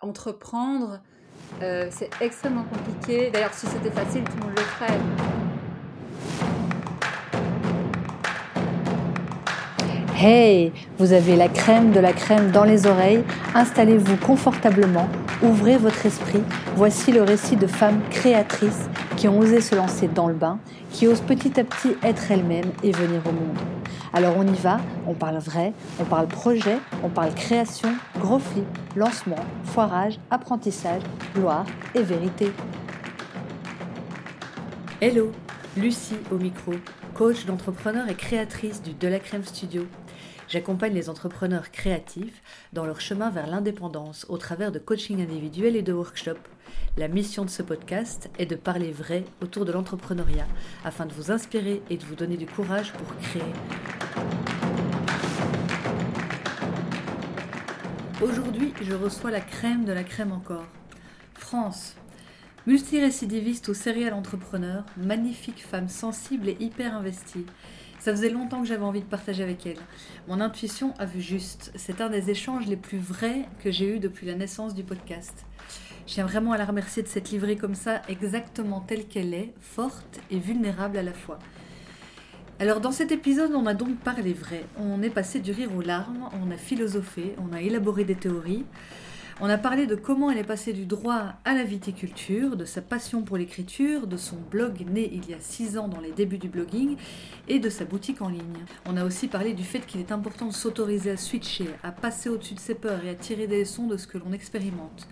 entreprendre, euh, c'est extrêmement compliqué. D'ailleurs, si c'était facile, tout le monde le ferait. Hey, vous avez la crème de la crème dans les oreilles. Installez-vous confortablement, ouvrez votre esprit. Voici le récit de femmes créatrices qui ont osé se lancer dans le bain, qui osent petit à petit être elles-mêmes et venir au monde. Alors on y va, on parle vrai, on parle projet, on parle création, gros flip, lancement, foirage, apprentissage, gloire et vérité. Hello, Lucie au micro, coach d'entrepreneurs et créatrice du De la Crème Studio. J'accompagne les entrepreneurs créatifs dans leur chemin vers l'indépendance au travers de coaching individuel et de workshops. La mission de ce podcast est de parler vrai autour de l'entrepreneuriat afin de vous inspirer et de vous donner du courage pour créer. Aujourd'hui, je reçois la crème de la crème encore. France, multirécidiviste ou serial entrepreneur, magnifique femme sensible et hyper investie. Ça faisait longtemps que j'avais envie de partager avec elle. Mon intuition a vu juste. C'est un des échanges les plus vrais que j'ai eu depuis la naissance du podcast. Je vraiment à la remercier de s'être livrée comme ça, exactement telle qu'elle est, forte et vulnérable à la fois. Alors dans cet épisode, on a donc parlé vrai. On est passé du rire aux larmes, on a philosophé, on a élaboré des théories. On a parlé de comment elle est passée du droit à la viticulture, de sa passion pour l'écriture, de son blog né il y a six ans dans les débuts du blogging et de sa boutique en ligne. On a aussi parlé du fait qu'il est important de s'autoriser à switcher, à passer au-dessus de ses peurs et à tirer des leçons de ce que l'on expérimente.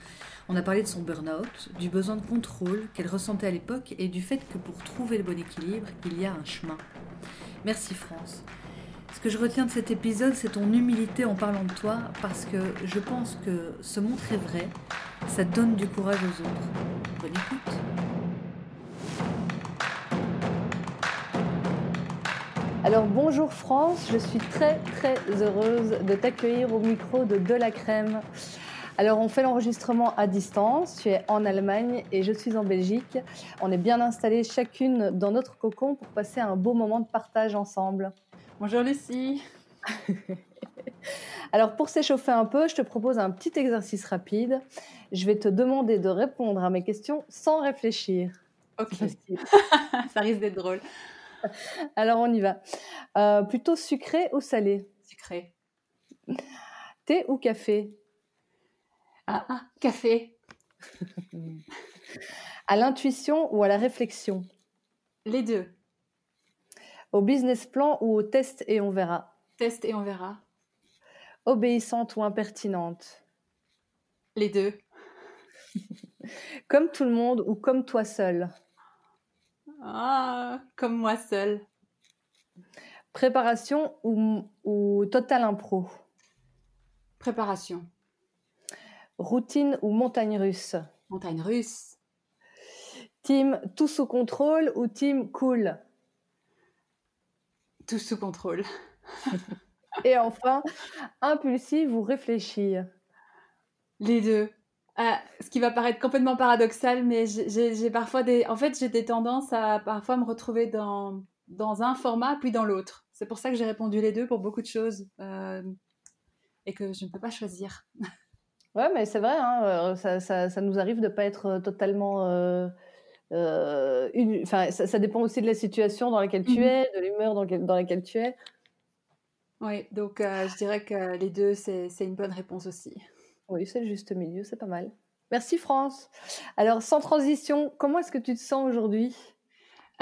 On a parlé de son burn-out, du besoin de contrôle qu'elle ressentait à l'époque et du fait que pour trouver le bon équilibre, il y a un chemin. Merci France. Ce que je retiens de cet épisode, c'est ton humilité en parlant de toi, parce que je pense que se montrer vrai, ça donne du courage aux autres. Bonne écoute. Alors bonjour France, je suis très très heureuse de t'accueillir au micro de De la Crème. Alors on fait l'enregistrement à distance, tu es en Allemagne et je suis en Belgique. On est bien installés chacune dans notre cocon pour passer un beau moment de partage ensemble. Bonjour Lucie. Alors pour s'échauffer un peu, je te propose un petit exercice rapide. Je vais te demander de répondre à mes questions sans réfléchir. Ok. Ça risque d'être drôle. Alors on y va. Euh, plutôt sucré ou salé? Sucré. Thé ou café? Ah, ah café. à l'intuition ou à la réflexion? Les deux. Au business plan ou au test et on verra Test et on verra. Obéissante ou impertinente? Les deux. comme tout le monde ou comme toi seul? Ah, comme moi seul. Préparation ou, ou total impro? Préparation. Routine ou montagne russe? Montagne russe. Team tout sous contrôle ou team cool? Tout sous contrôle. Et enfin, impulsive ou réfléchir? Les deux. Ah, ce qui va paraître complètement paradoxal, mais j'ai parfois des. En fait, j'ai des tendances à parfois me retrouver dans, dans un format puis dans l'autre. C'est pour ça que j'ai répondu les deux pour beaucoup de choses euh, et que je ne peux pas choisir. Ouais, mais c'est vrai, hein, euh, ça, ça, ça, nous arrive de ne pas être totalement. Euh, euh, une... ça, ça, dépend aussi de la situation dans laquelle tu mmh. es, de l'humeur dans, dans, laquelle tu es. Oui, donc euh, je dirais que les deux, c'est une bonne réponse aussi. Oui, c'est le juste milieu, c'est pas mal. Merci France. Alors, sans transition, comment est-ce que tu te sens aujourd'hui?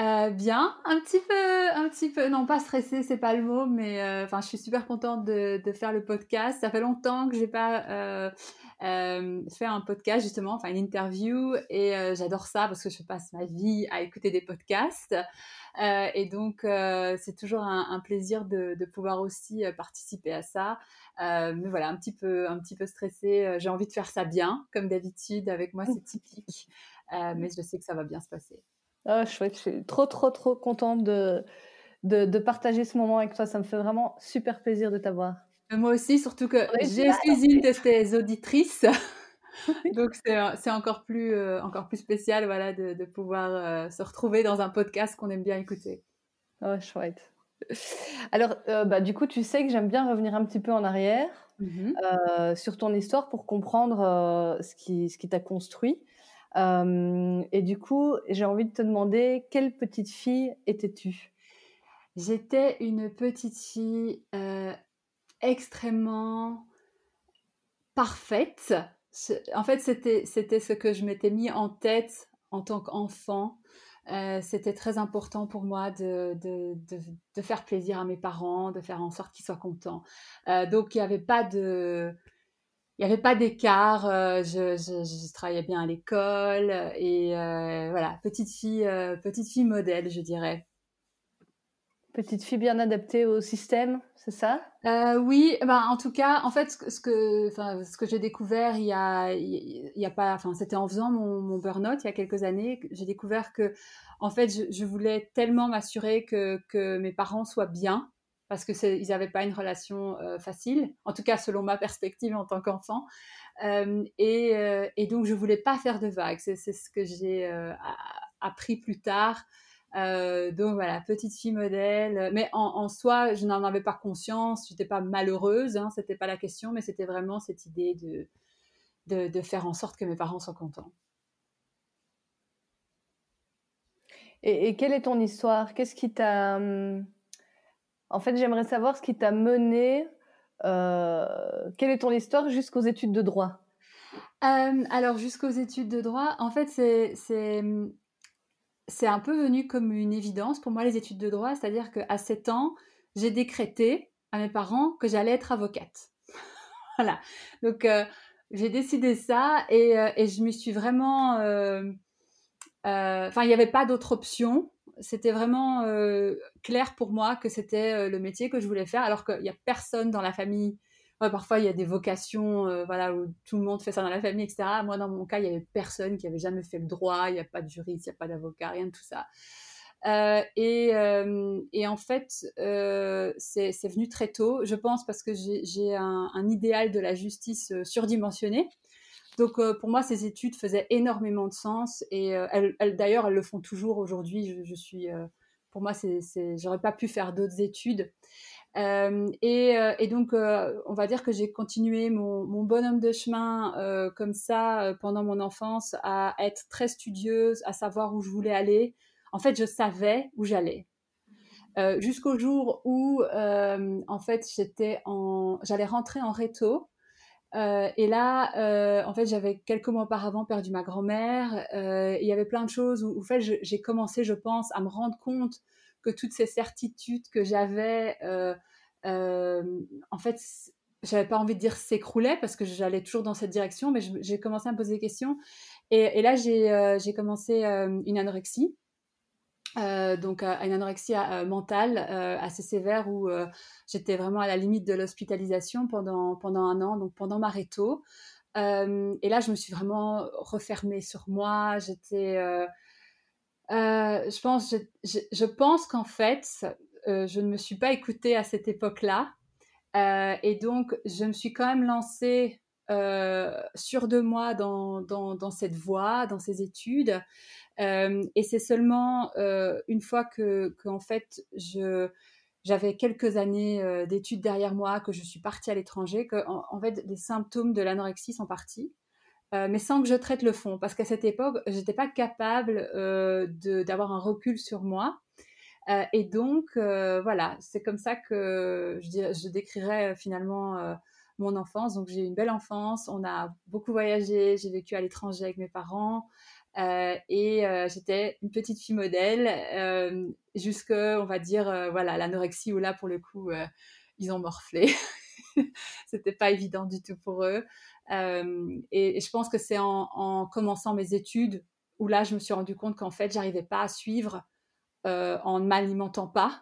Euh, bien, un petit peu, un petit peu, non pas stressée, c'est pas le mot, mais euh, enfin, je suis super contente de, de, faire le podcast. Ça fait longtemps que j'ai pas euh, euh fait un podcast justement, enfin une interview, et euh, j'adore ça parce que je passe ma vie à écouter des podcasts, et donc c'est toujours un, plaisir de, pouvoir aussi participer à ça. mais voilà, un petit peu, un petit peu stressée. J'ai envie de faire ça bien, comme d'habitude. Avec moi, c'est typique, mais je sais que ça va bien se passer. Chouette, je suis trop, trop, trop contente de, partager ce moment avec toi. Ça me fait vraiment super plaisir de t'avoir. Moi aussi, surtout que je suis une de tes auditrices. Donc, c'est encore, plus, euh, encore plus spécial voilà, de, de pouvoir euh, se retrouver dans un podcast qu'on aime bien écouter. Oh, chouette. Alors, euh, bah, du coup, tu sais que j'aime bien revenir un petit peu en arrière. mmh sur ton histoire pour comprendre ce qui, ce qui t'a construit. et du coup, j'ai envie de te demander, quelle petite fille étais-tu? J'étais une petite fille extrêmement parfaite. En fait, c'était ce que je m'étais mis en tête en tant qu'enfant. Euh, c'était très important pour moi de, de, de, faire plaisir à mes parents, de faire en sorte qu'ils soient contents. Euh, donc, il n'y avait pas de... Il n'y avait pas d'écart, euh, je, je, travaillais bien à l'école et voilà, petite fille, petite fille modèle, je dirais. Petite fille bien adaptée au système, c'est ça? Euh, Oui, ben, en tout cas, en fait, ce que, ce que j'ai découvert, il y a, il y a pas, enfin, c'était en faisant mon, mon burn-out il y a quelques années, j'ai découvert que, en fait, je, voulais tellement m'assurer que, que, mes parents soient bien, parce que ils n'avaient pas une relation euh, facile, en tout cas selon ma perspective en tant qu'enfant, euh, et, et, donc je voulais pas faire de vagues. C'est ce que j'ai appris plus tard. Euh, donc voilà, petite fille modèle. Mais en, soi, je n'en avais pas conscience. Je n'étais pas malheureuse, hein, c'était pas la question, mais c'était vraiment cette idée de, de, faire en sorte que mes parents soient contents. Et, quelle est ton histoire? Qu'est-ce qui t'a. Hum, en fait, j'aimerais savoir ce qui t'a mené. Euh, quelle est ton histoire jusqu'aux études de droit? Euh, alors, jusqu'aux études de droit, en fait, c'est hum, c'est un peu venu comme une évidence pour moi les études de droit, c'est-à-dire qu'à 7 ans, j'ai décrété à mes parents que j'allais être avocate. voilà. Donc euh, j'ai décidé ça et, euh, et, je me suis vraiment... Euh, enfin, il n'y avait pas d'autre option. C'était vraiment clair pour moi que c'était le métier que je voulais faire, alors qu'il n'y a personne dans la famille parfois, il y a des vocations euh, voilà, où tout le monde fait ça dans la famille, etc. Moi, dans mon cas, il n'y avait personne qui avait jamais fait le droit, il n'y a pas de juriste, il n'y a pas d'avocat, rien de tout ça. Euh, et, euh, et, en fait, c'est venu très tôt, je pense, parce que j'ai un, un, idéal de la justice surdimensionné. Donc, pour moi, ces études faisaient énormément de sens. Et d'ailleurs, elles le font toujours aujourd'hui. Je, suis, pour moi, j'aurais pas pu faire d'autres études. Euh, et, euh, et, donc, euh, on va dire que j'ai continué mon, bonhomme de chemin comme ça pendant mon enfance, à être très studieuse, à savoir où je voulais aller. En fait, je savais où j'allais. Jusqu'au jour où, en fait, j'allais rentrer en réto. et là, en fait, j'avais quelques mois auparavant perdu ma grand-mère. il y avait plein de choses où, où en fait, j'ai commencé, je pense, à me rendre compte que toutes ces certitudes que j'avais, euh, euh, en fait, j'avais pas envie de dire s'écroulaient parce que j'allais toujours dans cette direction, mais j'ai commencé à me poser des questions. Et, là, j'ai euh, commencé une anorexie. donc une anorexie mentale assez sévère où j'étais vraiment à la limite de l'hospitalisation pendant, pendant un an, donc pendant ma réto. et là, je me suis vraiment refermée sur moi. J'étais euh, je pense, je, pense qu'en fait, euh, je ne me suis pas écoutée à cette époque-là. Euh, et donc, je me suis quand même lancée sur de moi dans, dans, cette voie, dans ces études. et c'est seulement une fois que, que fait, je, j'avais quelques années d'études derrière moi, que je suis partie à l'étranger, que en fait, les symptômes de l'anorexie sont partis. Euh, mais sans que je traite le fond, parce qu'à cette époque, je n'étais pas capable euh, d'avoir un recul sur moi. Euh, et donc, voilà, c'est comme ça que je, décrirais finalement mon enfance. Donc, j'ai eu une belle enfance, on a beaucoup voyagé, j'ai vécu à l'étranger avec mes parents. et j'étais une petite fille modèle jusque, on va dire, voilà, l'anorexie où là, pour le coup, ils ont morflé. C'était pas évident du tout pour eux. Euh, et, je pense que c'est en, commençant mes études où là, je me suis rendu compte qu'en fait, j'arrivais pas à suivre euh, en ne m'alimentant pas.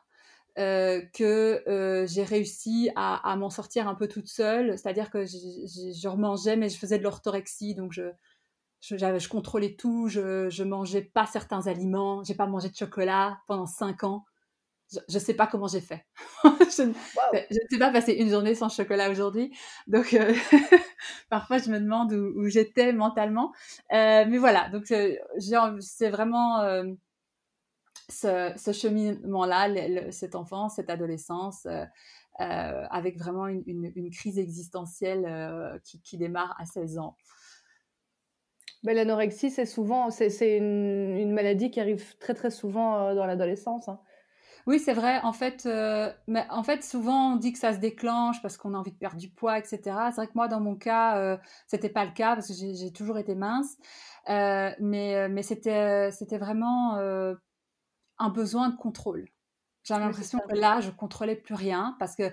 Euh, que j'ai réussi à, m'en sortir un peu toute seule, c'est-à-dire que je remangeais, mais je faisais de l'orthorexie, donc je, je, je, contrôlais tout, je, je mangeais pas certains aliments, j'ai pas mangé de chocolat pendant cinq ans je ne sais pas comment j'ai fait. je ne sais pas passer une journée sans chocolat aujourd'hui. Donc, euh, parfois, je me demande où, j'étais mentalement. Euh, mais voilà, donc c'est vraiment euh, ce, cheminement-là, cette enfance, cette adolescence. avec vraiment une, crise existentielle qui, qui, démarre à 16 ans. Ben, L'anorexie, c'est souvent, c'est une, une, maladie qui arrive très très souvent dans l'adolescence. Hein. Oui, c'est vrai. En fait, euh, mais en fait, souvent on dit que ça se déclenche parce qu'on a envie de perdre du poids, etc. C'est vrai que moi, dans mon cas, euh, c'était pas le cas parce que j'ai toujours été mince. Euh, mais euh, mais c'était c'était vraiment un besoin de contrôle. J'avais l'impression que là, je contrôlais plus rien parce que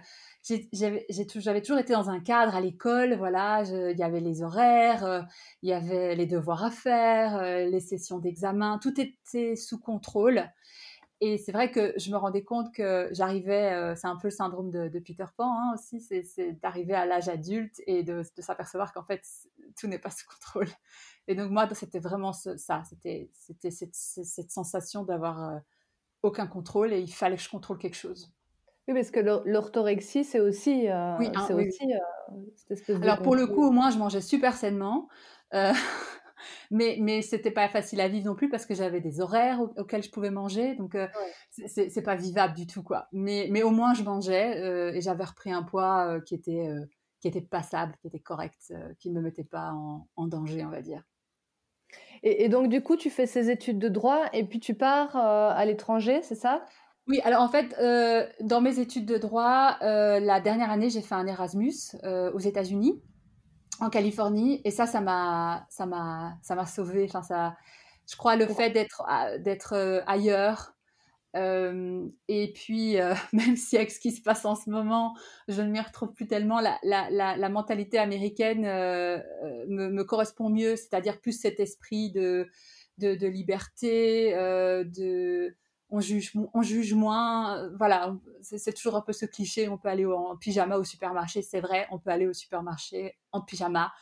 j'avais toujours été dans un cadre à l'école. Voilà, il y avait les horaires, il y avait les devoirs à faire, les sessions d'examen, tout était sous contrôle. Et c'est vrai que je me rendais compte que j'arrivais, euh, c'est un peu le syndrome de, Peter Pan hein, aussi, c'est d'arriver à l'âge adulte et de, s'apercevoir qu'en fait, tout n'est pas sous contrôle. Et donc moi, c'était vraiment ça, c'était cette, cette, sensation d'avoir euh, aucun contrôle et il fallait que je contrôle quelque chose. Oui, parce que l'orthorexie, c'est aussi, euh, oui, hein, aussi Alors pour le coup, moi, je mangeais super sainement. Mais mais c'était pas facile à vivre non plus parce que j'avais des horaires auxquels je pouvais manger. Donc euh, c'est pas vivable du tout quoi. Mais mais au moins je mangeais euh, et j'avais repris un poids euh, qui était qui était passable qui était correct qui ne me mettait pas en, en, danger on va dire. Et, donc du coup tu fais ces études de droit et puis tu pars à l'étranger c'est ça? Oui, alors en fait, dans mes études de droit, la dernière année, j'ai fait un Erasmus aux États-Unis en Californie et ça ça m'a ça m'a ça m'a sauvé enfin ça je crois le fait d'être d'être euh, ailleurs euh, et puis euh, même si avec ce qui se passe en ce moment je ne m'y retrouve plus tellement la, la, la, mentalité américaine me, me, correspond mieux c'est-à-dire plus cet esprit de de, de liberté de on juge, moins. Euh, voilà, c'est toujours un peu ce cliché. On peut aller en pyjama au supermarché, c'est vrai. On peut aller au supermarché en pyjama.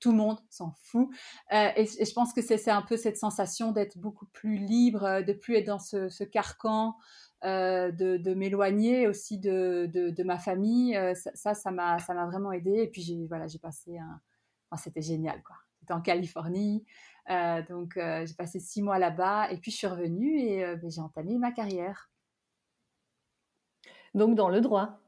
Tout le monde s'en fout. Euh, et, je pense que c'est un peu cette sensation d'être beaucoup plus libre, euh, de plus être dans ce, carcan, de, m'éloigner aussi de, ma famille. ça, ça m'a vraiment aidé. Et puis j'ai voilà, j'ai passé un, c'était génial quoi. C'était en Californie. Euh, donc, euh, j'ai passé six mois là-bas et puis je suis revenue et euh, ben, j'ai entamé ma carrière. Donc, dans le droit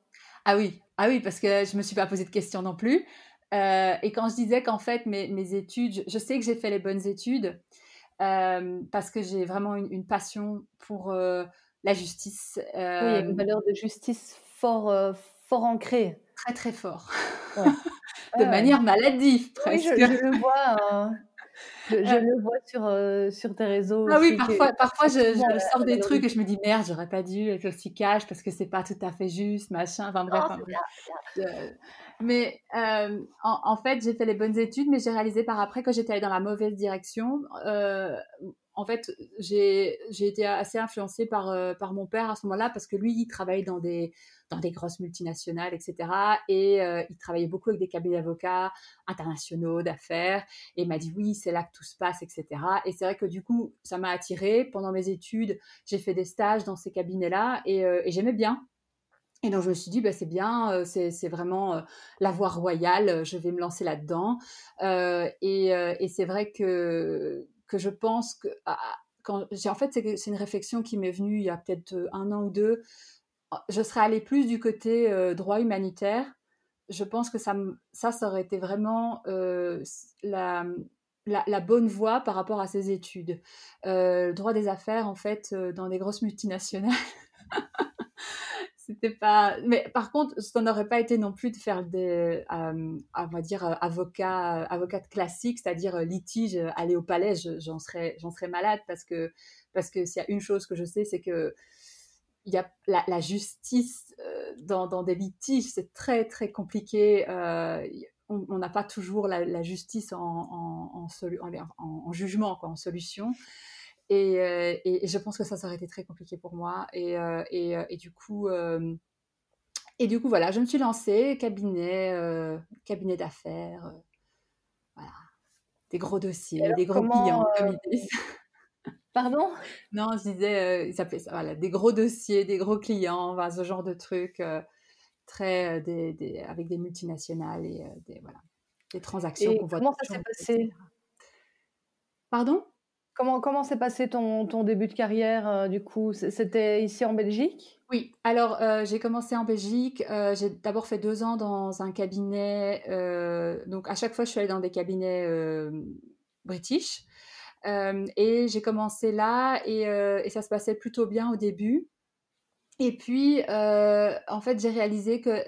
Ah oui, ah oui parce que je ne me suis pas posé de questions non plus. et quand je disais qu'en fait, mes, mes, études, je, sais que j'ai fait les bonnes études parce que j'ai vraiment une, passion pour la justice. oui, il y a une valeur de justice fort, fort ancrée. Très, très fort. de manière maladive, presque. Oui, je, je le vois. Je, euh. le vois sur, euh, sur tes réseaux. Ah oui, parfois, parfois je, je sors des trucs et je me dis merde, j'aurais pas dû être aussi cash parce que c'est pas tout à fait juste, machin. Enfin bref. Oh, mais euh, en, fait, j'ai fait les bonnes études, mais j'ai réalisé par après que j'étais allée dans la mauvaise direction. en fait, j'ai été assez influencée par, par mon père à ce moment-là parce que lui, il travaille dans des dans des grosses multinationales, etc. Et euh, il travaillait beaucoup avec des cabinets d'avocats internationaux, d'affaires. Et il m'a dit oui, c'est là que tout se passe, etc. Et c'est vrai que du coup, ça m'a attiré. Pendant mes études, j'ai fait des stages dans ces cabinets-là et, euh, j'aimais bien. Et donc je me suis dit, bah, c'est bien, euh, c'est vraiment la voie royale, je vais me lancer là-dedans. et, c'est vrai que, que je pense que... Ah, quand, en fait, c'est une réflexion qui m'est venue il y a peut-être un an ou deux je serais allée plus du côté euh, droit humanitaire. Je pense que ça, ça, aurait été vraiment euh, la, bonne voie par rapport à ces études. Euh, le droit des affaires, en fait, dans des grosses multinationales, c'était pas. Mais par contre, ça n'aurait pas été non plus de faire des, on va dire, avocat, avocate classique, c'est-à-dire litige, aller au palais, j'en serais, j'en serais malade parce que parce que s'il y a une chose que je sais, c'est que il y a la, justice euh, dans, des litiges, c'est très très compliqué. Euh, on n'a pas toujours la, justice en, en, en, jugement, quoi, en solution. Euh, et, et, je pense que ça, ça aurait été très compliqué pour moi. Et, et du coup, et du coup, voilà, je me suis lancée, cabinet, cabinet d'affaires, voilà, des gros dossiers, des gros clients, comme ils disent. Pardon? Non, je disais, euh, ça voilà, des gros dossiers, des gros clients, ce genre de trucs, euh, très, euh, des, avec des multinationales et des, voilà, des transactions qu'on voit. Comment ça s'est passé? Pardon? Comment comment s'est passé ton, ton début de carrière du coup? C'était ici en Belgique? Oui, alors j'ai commencé en Belgique. j'ai d'abord fait deux ans dans un cabinet. donc à chaque fois, je suis allée dans des cabinets british. Et j'ai commencé là et, et, ça se passait plutôt bien au début. Et puis, en fait, j'ai réalisé que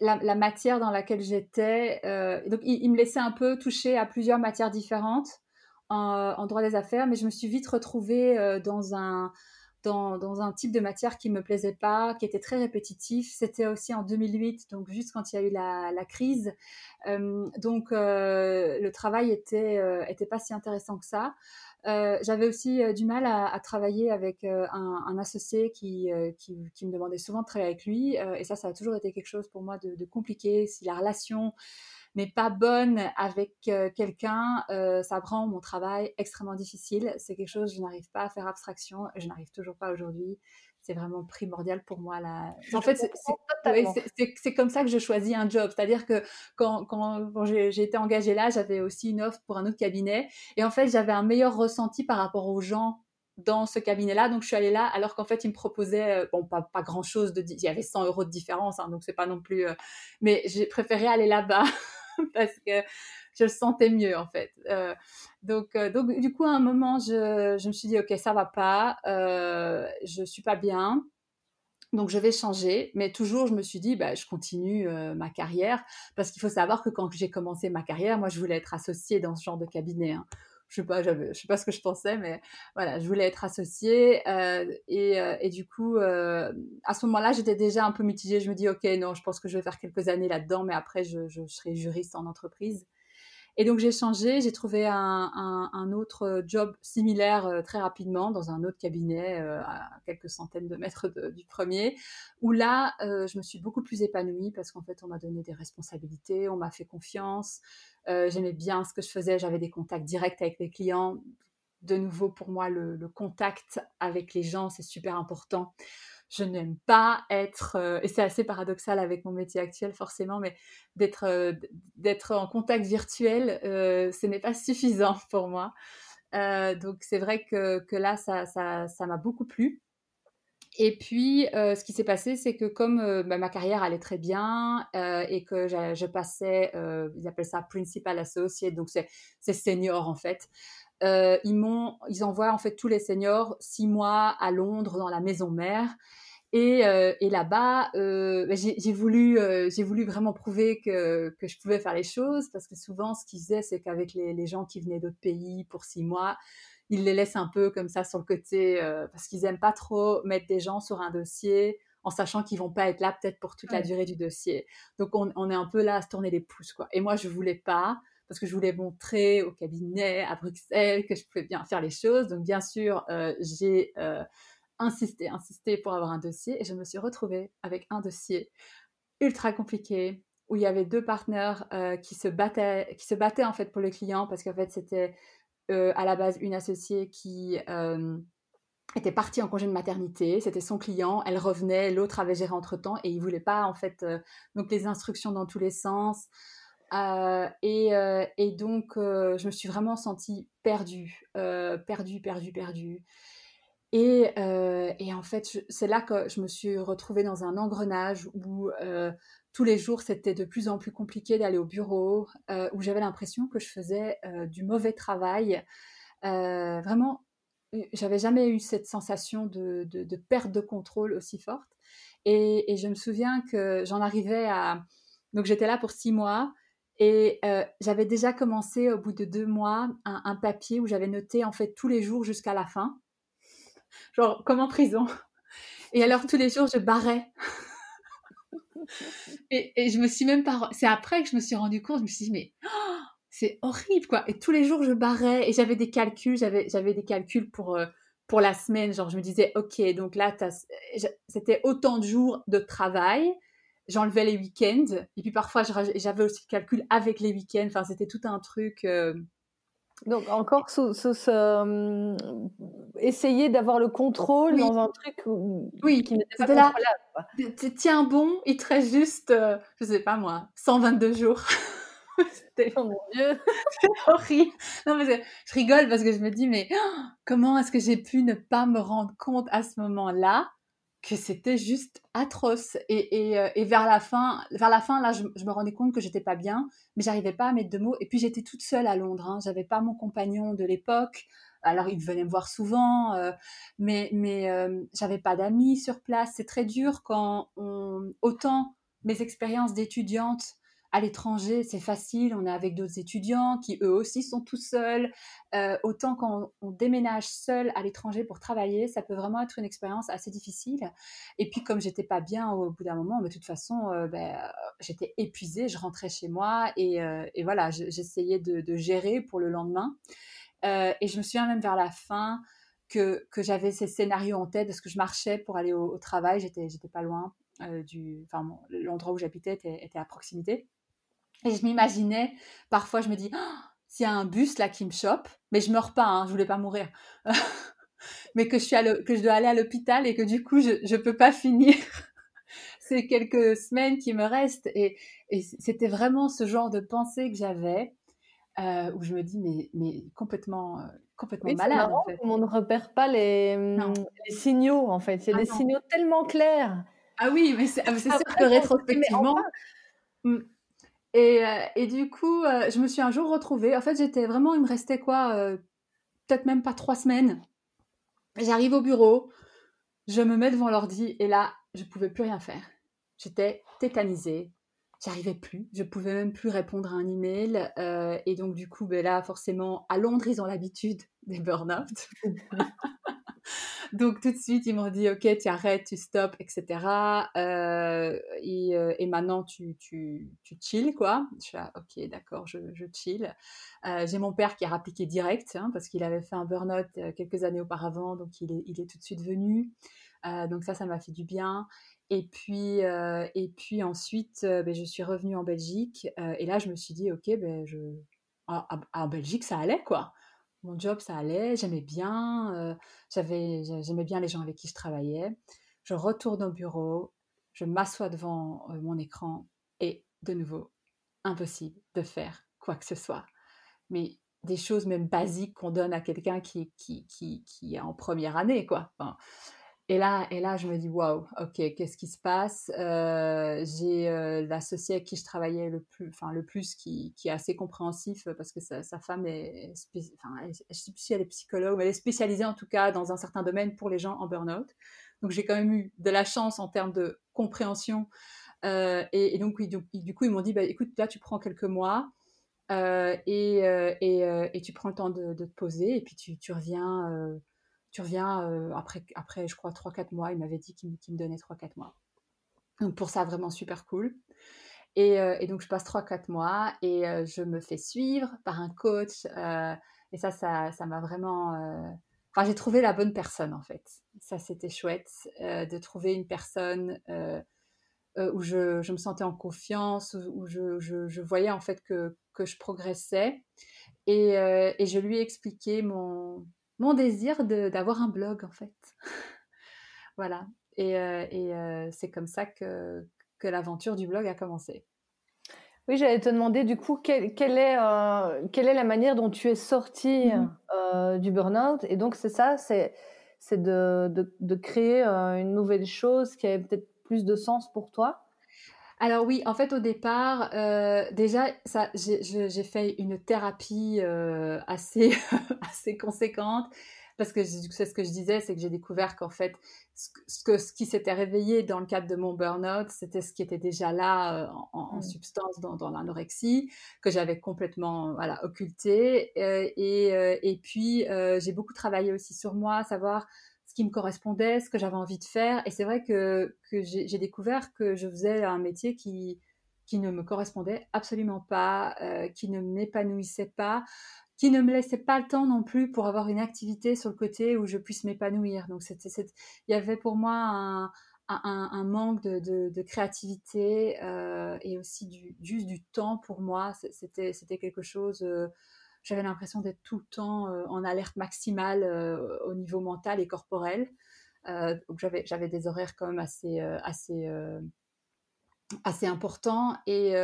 la, matière dans laquelle j'étais, donc il, me laissait un peu toucher à plusieurs matières différentes en, droit des affaires, mais je me suis vite retrouvée dans un dans, un type de matière qui me plaisait pas, qui était très répétitif. C'était aussi en 2008, donc juste quand il y a eu la, crise. donc le travail était était pas si intéressant que ça. Euh, j'avais aussi euh, du mal à, travailler avec euh, un, associé qui, qui, me demandait souvent de travailler avec lui. et ça, ça a toujours été quelque chose pour moi de, compliqué. Si la relation n'est pas bonne avec quelqu'un, ça rend mon travail extrêmement difficile. C'est quelque chose, je n'arrive pas à faire abstraction. Je n'arrive toujours pas aujourd'hui c'est vraiment primordial pour moi. Là. En fait, c'est comme ça que je choisis un job. C'est-à-dire que quand, quand, j'ai été engagée là, j'avais aussi une offre pour un autre cabinet. Et en fait, j'avais un meilleur ressenti par rapport aux gens dans ce cabinet-là. Donc, je suis allée là, alors qu'en fait, ils me proposaient, euh, bon, pas, pas grand-chose. De, il y avait 100 euros de différence, hein, donc c'est pas non plus... Euh, mais j'ai préféré aller là-bas parce que je le sentais mieux en fait. Euh, donc, euh, donc du coup à un moment je, je, me suis dit ok ça va pas, euh, je suis pas bien. Donc je vais changer, mais toujours je me suis dit bah, je continue euh, ma carrière parce qu'il faut savoir que quand j'ai commencé ma carrière, moi je voulais être associée dans ce genre de cabinet. Hein. Je sais pas, je sais pas ce que je pensais, mais voilà, je voulais être associée et, et, du coup à ce moment-là j'étais déjà un peu mitigée. Je me dis ok non, je pense que je vais faire quelques années là-dedans, mais après je, je serai juriste en entreprise. Et donc j'ai changé, j'ai trouvé un, autre euh, job similaire euh, très rapidement dans un autre cabinet euh, à quelques centaines de mètres du premier, où là je me suis beaucoup plus épanouie parce qu'en fait on m'a donné des responsabilités, on m'a fait confiance, j'aimais bien ce que je faisais, j'avais des contacts directs avec les clients. De nouveau pour moi le contact avec les gens c'est super important je n'aime pas être, euh, et c'est assez paradoxal avec mon métier actuel forcément, mais d'être euh, d'être en contact virtuel, euh, ce n'est pas suffisant pour moi. donc c'est vrai que, que là, ça m'a ça, m'a beaucoup plu. Et puis, ce qui s'est passé, c'est que comme bah, ma carrière allait très bien et que je passais, ils appellent ça principal associate, donc c'est senior en fait, euh, ils m'ont, ils envoient en fait tous les seniors six mois à Londres dans la maison mère. Et, euh, et là-bas, euh, bah, j'ai voulu, j'ai voulu vraiment prouver que, que je pouvais faire les choses parce que souvent, ce qu'ils faisaient, c'est qu'avec les, les, gens qui venaient d'autres pays pour six mois, ils les laissent un peu comme ça sur le côté parce qu'ils aiment pas trop mettre des gens sur un dossier en sachant qu'ils vont pas être là peut-être pour toute la durée du dossier. Donc on, on, est un peu là à se tourner les pouces quoi. Et moi, je voulais pas parce que je voulais montrer au cabinet à Bruxelles que je pouvais bien faire les choses. Donc bien sûr, euh, j'ai euh, insisté, insisté pour avoir un dossier et je me suis retrouvée avec un dossier ultra compliqué où il y avait deux partenaires euh, qui se battaient, qui se battaient en fait pour le client parce qu'en fait c'était à la base une associée qui était partie en congé de maternité, c'était son client, elle revenait, l'autre avait géré entre temps et il voulait pas en fait donc les instructions dans tous les sens. Euh, euh, et, donc, euh, je me suis vraiment sentie perdue, perdue, perdue, perdue. Et, et en fait, c'est là que je me suis retrouvée dans un engrenage où tous les jours, c'était de plus en plus compliqué d'aller au bureau, où j'avais l'impression que je faisais du mauvais travail. vraiment, j'avais jamais eu cette sensation de, de, perte de contrôle aussi forte. Et, et je me souviens que j'en arrivais à... Donc j'étais là pour six mois et euh, j'avais déjà commencé au bout de deux mois un, papier où j'avais noté en fait tous les jours jusqu'à la fin, genre comme en prison. Et alors tous les jours je barrais. et, je me suis même pas. C'est après que je me suis rendu compte. Je me suis dit mais oh, c'est horrible quoi. Et tous les jours je barrais et j'avais des calculs. J'avais j'avais des calculs pour euh, pour la semaine. Genre je me disais ok donc là c'était autant de jours de travail j'enlevais les week-ends. Et puis parfois, j'avais aussi le calcul avec les week-ends. Enfin, c'était tout un truc. Euh. Donc encore euh, essayer d'avoir le contrôle dans un truc oui, qui n'était pas là. Tiens bon, il te reste juste, euh, je sais pas moi, 122 jours. C'était oh mon dieu, horrible. Non mais je rigole parce que je me dis mais comment est-ce que j'ai pu ne pas me rendre compte à ce moment-là? Que c'était juste atroce et, et, euh, et, vers la fin, vers la fin là, je, me rendais compte que j'étais pas bien, mais j'arrivais pas à mettre de mots. Et puis j'étais toute seule à Londres. Hein. J'avais pas mon compagnon de l'époque. Alors il venait me voir souvent, euh, mais mais euh, j'avais pas d'amis sur place. C'est très dur quand on autant mes expériences d'étudiante à l'étranger, c'est facile, on est avec d'autres étudiants qui eux aussi sont tout seuls. Euh, autant quand on, déménage seul à l'étranger pour travailler, ça peut vraiment être une expérience assez difficile. Et puis comme j'étais pas bien au bout d'un moment, de toute façon, euh, ben, j'étais épuisée, je rentrais chez moi et, euh, voilà, j'essayais de, gérer pour le lendemain. et je me souviens même vers la fin que, que j'avais ces scénarios en tête parce que je marchais pour aller au, travail, j'étais j'étais pas loin du, enfin l'endroit où j'habitais était à proximité. Et je m'imaginais, parfois je me dis, oh, s'il y a un bus là qui me chope, mais je meurs pas, hein, je voulais pas mourir, mais que je, suis que je dois aller à l'hôpital et que du coup je ne peux pas finir ces quelques semaines qui me restent. Et, et c'était vraiment ce genre de pensée que j'avais, euh, où je me dis, mais, mais complètement, euh, complètement malade. en fait. On ne repère pas les, les, signaux, en fait. Il y a ah des signaux tellement clairs. Ah oui, mais c'est sûr que rétrospectivement. Mmh. Euh, et, du coup, euh, je me suis un jour retrouvée. En fait, j'étais vraiment, il me restait quoi euh, Peut-être même pas trois semaines. J'arrive au bureau, je me mets devant l'ordi et là, je pouvais plus rien faire. J'étais tétanisée. J'arrivais plus, je pouvais même plus répondre à un email. et donc, du coup, ben là, forcément, à Londres, ils ont l'habitude des burn-out. Donc tout de suite, ils m'ont dit, ok, tu arrêtes, tu stops, etc. Euh, euh, et, maintenant, tu, tu, tu chill, quoi. Je suis là, ok, d'accord, je, je chill. Euh, j'ai mon père qui a rappliqué direct, hein, parce qu'il avait fait un burn-out quelques années auparavant, donc il est, il est tout de suite venu. donc ça, ça m'a fait du bien. Et puis, et puis ensuite, ben, je suis revenue en Belgique. et là, je me suis dit, ok, ben, je... en Belgique, ça allait, quoi mon job, ça allait, j'aimais bien, euh, j'avais, j'aimais bien les gens avec qui je travaillais. Je retourne au bureau, je m'assois devant euh, mon écran et de nouveau, impossible de faire quoi que ce soit. Mais des choses même basiques qu'on donne à quelqu'un qui, qui, qui, qui, est en première année, quoi. Et là, et là, je me dis, waouh, ok, qu'est-ce qui se passe? Euh, J'ai euh, l'associé avec qui je travaillais le plus, enfin le plus, qui, est assez compréhensif parce que sa, femme est, enfin, je sais plus si elle est psychologue, mais elle est spécialisée en tout cas dans un certain domaine pour les gens en burn-out. Donc j'ai quand même eu de la chance en termes de compréhension. Euh, et, donc, du, coup, ils m'ont dit, bah, écoute, là, tu prends quelques mois. et, et, et, tu prends le temps de, de, te poser et puis tu, tu reviens tu reviens euh, après, après, je crois, 3-4 mois. Il m'avait dit qu'il me donnait 3-4 mois. Donc pour ça, vraiment super cool. Et, euh, donc je passe 3-4 mois et euh, je me fais suivre par un coach. et ça, ça m'a vraiment... Enfin, j'ai trouvé la bonne personne en fait. Ça, c'était chouette de trouver une personne où je, je, me sentais en confiance, où je, je, voyais en fait que, que je progressais. Et, et, je lui ai expliqué mon, mon désir d'avoir un blog en fait. voilà. Et, euh, et euh, c'est comme ça que, que l'aventure du blog a commencé. Oui, j'allais te demander du coup quelle, quelle est, euh, quelle est la manière dont tu es sortie mmh du burn-out? Et donc c'est ça, c'est de, de, de, créer une nouvelle chose qui avait peut-être plus de sens pour toi? Alors oui, en fait au départ, euh, déjà ça, j'ai fait une thérapie euh, assez assez conséquente parce que c'est ce que je disais, c'est que j'ai découvert qu'en fait ce, que, ce qui s'était réveillé dans le cadre de mon burn-out, c'était ce qui était déjà là euh, en, mmh. substance dans, dans l'anorexie que j'avais complètement voilà occulté et, et puis j'ai beaucoup travaillé aussi sur moi, savoir qui me correspondait, ce que j'avais envie de faire. Et c'est vrai que, j'ai découvert que je faisais un métier qui, qui ne me correspondait absolument pas, euh, qui ne m'épanouissait pas, qui ne me laissait pas le temps non plus pour avoir une activité sur le côté où je puisse m'épanouir. Donc il y avait pour moi un, manque de, créativité euh, et aussi juste du temps pour moi. C'était, c'était quelque chose. Euh, j'avais l'impression d'être tout le temps euh, en alerte maximale euh, au niveau mental et corporel. Euh, donc j'avais, des horaires quand même assez, assez assez important. Et,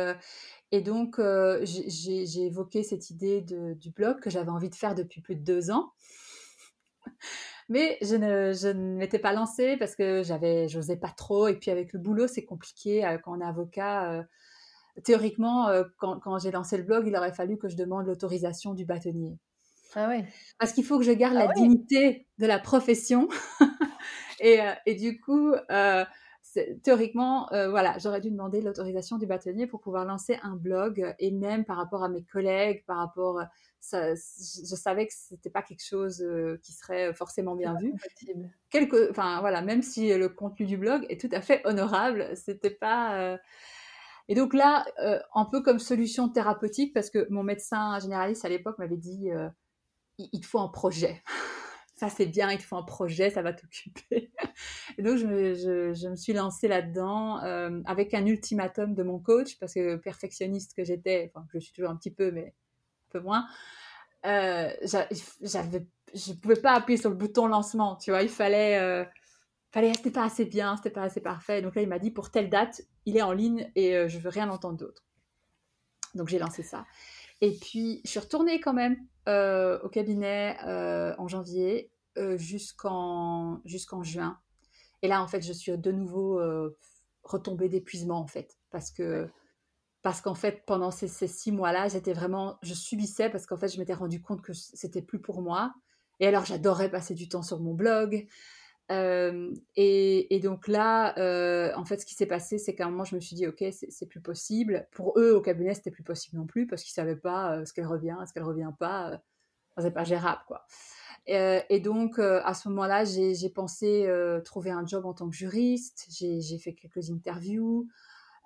et donc, j'ai évoqué cette idée de, du blog que j'avais envie de faire depuis plus de deux ans. Mais je ne, je ne m'étais pas lancée parce que j'avais, j'osais pas trop. Et puis avec le boulot, c'est compliqué quand on est avocat théoriquement, euh, quand, j'ai lancé le blog, il aurait fallu que je demande l'autorisation du bâtonnier. Ah oui. Parce qu'il faut que je garde ah la dignité de la profession. et, euh, et, du coup, euh, théoriquement, voilà, j'aurais dû demander l'autorisation du bâtonnier pour pouvoir lancer un blog. Et même par rapport à mes collègues, par rapport, ça, je savais que c'était pas quelque chose qui serait forcément bien vu. Quelque, enfin voilà, même si le contenu du blog est tout à fait honorable, c'était pas et donc là, euh, un peu comme solution thérapeutique, parce que mon médecin généraliste à l'époque m'avait dit, euh, il, te faut un projet. ça c'est bien, il te faut un projet, ça va t'occuper. Et donc je me, je, me suis lancée là-dedans euh, avec un ultimatum de mon coach, parce que perfectionniste que j'étais, enfin je suis toujours un petit peu, mais un peu moins, j'avais, je pouvais pas appuyer sur le bouton lancement, tu vois, il fallait fallait, c'était pas assez bien, c'était pas assez parfait. Donc là, il m'a dit pour telle date, il est en ligne et euh, je veux rien entendre d'autre. Donc j'ai lancé ça. Et puis je suis retournée quand même euh, au cabinet euh, en janvier jusqu'en jusqu'en juin. Et là, en fait, je suis de nouveau retombée d'épuisement en fait, parce que parce qu'en fait, pendant ces, ces six mois-là, j'étais vraiment, je subissais parce qu'en fait, je m'étais rendu compte que c'était plus pour moi. Et alors, j'adorais passer du temps sur mon blog. Et, donc là, en fait, ce qui s'est passé, c'est qu'à un moment, je me suis dit, ok, c'est plus possible. Pour eux, au cabinet, c'était plus possible non plus parce qu'ils savaient pas ce qu'elle revient, ce qu'elle revient pas. c'est pas gérable, quoi. Et, donc, à ce moment-là, j'ai pensé trouver un job en tant que juriste. J'ai fait quelques interviews.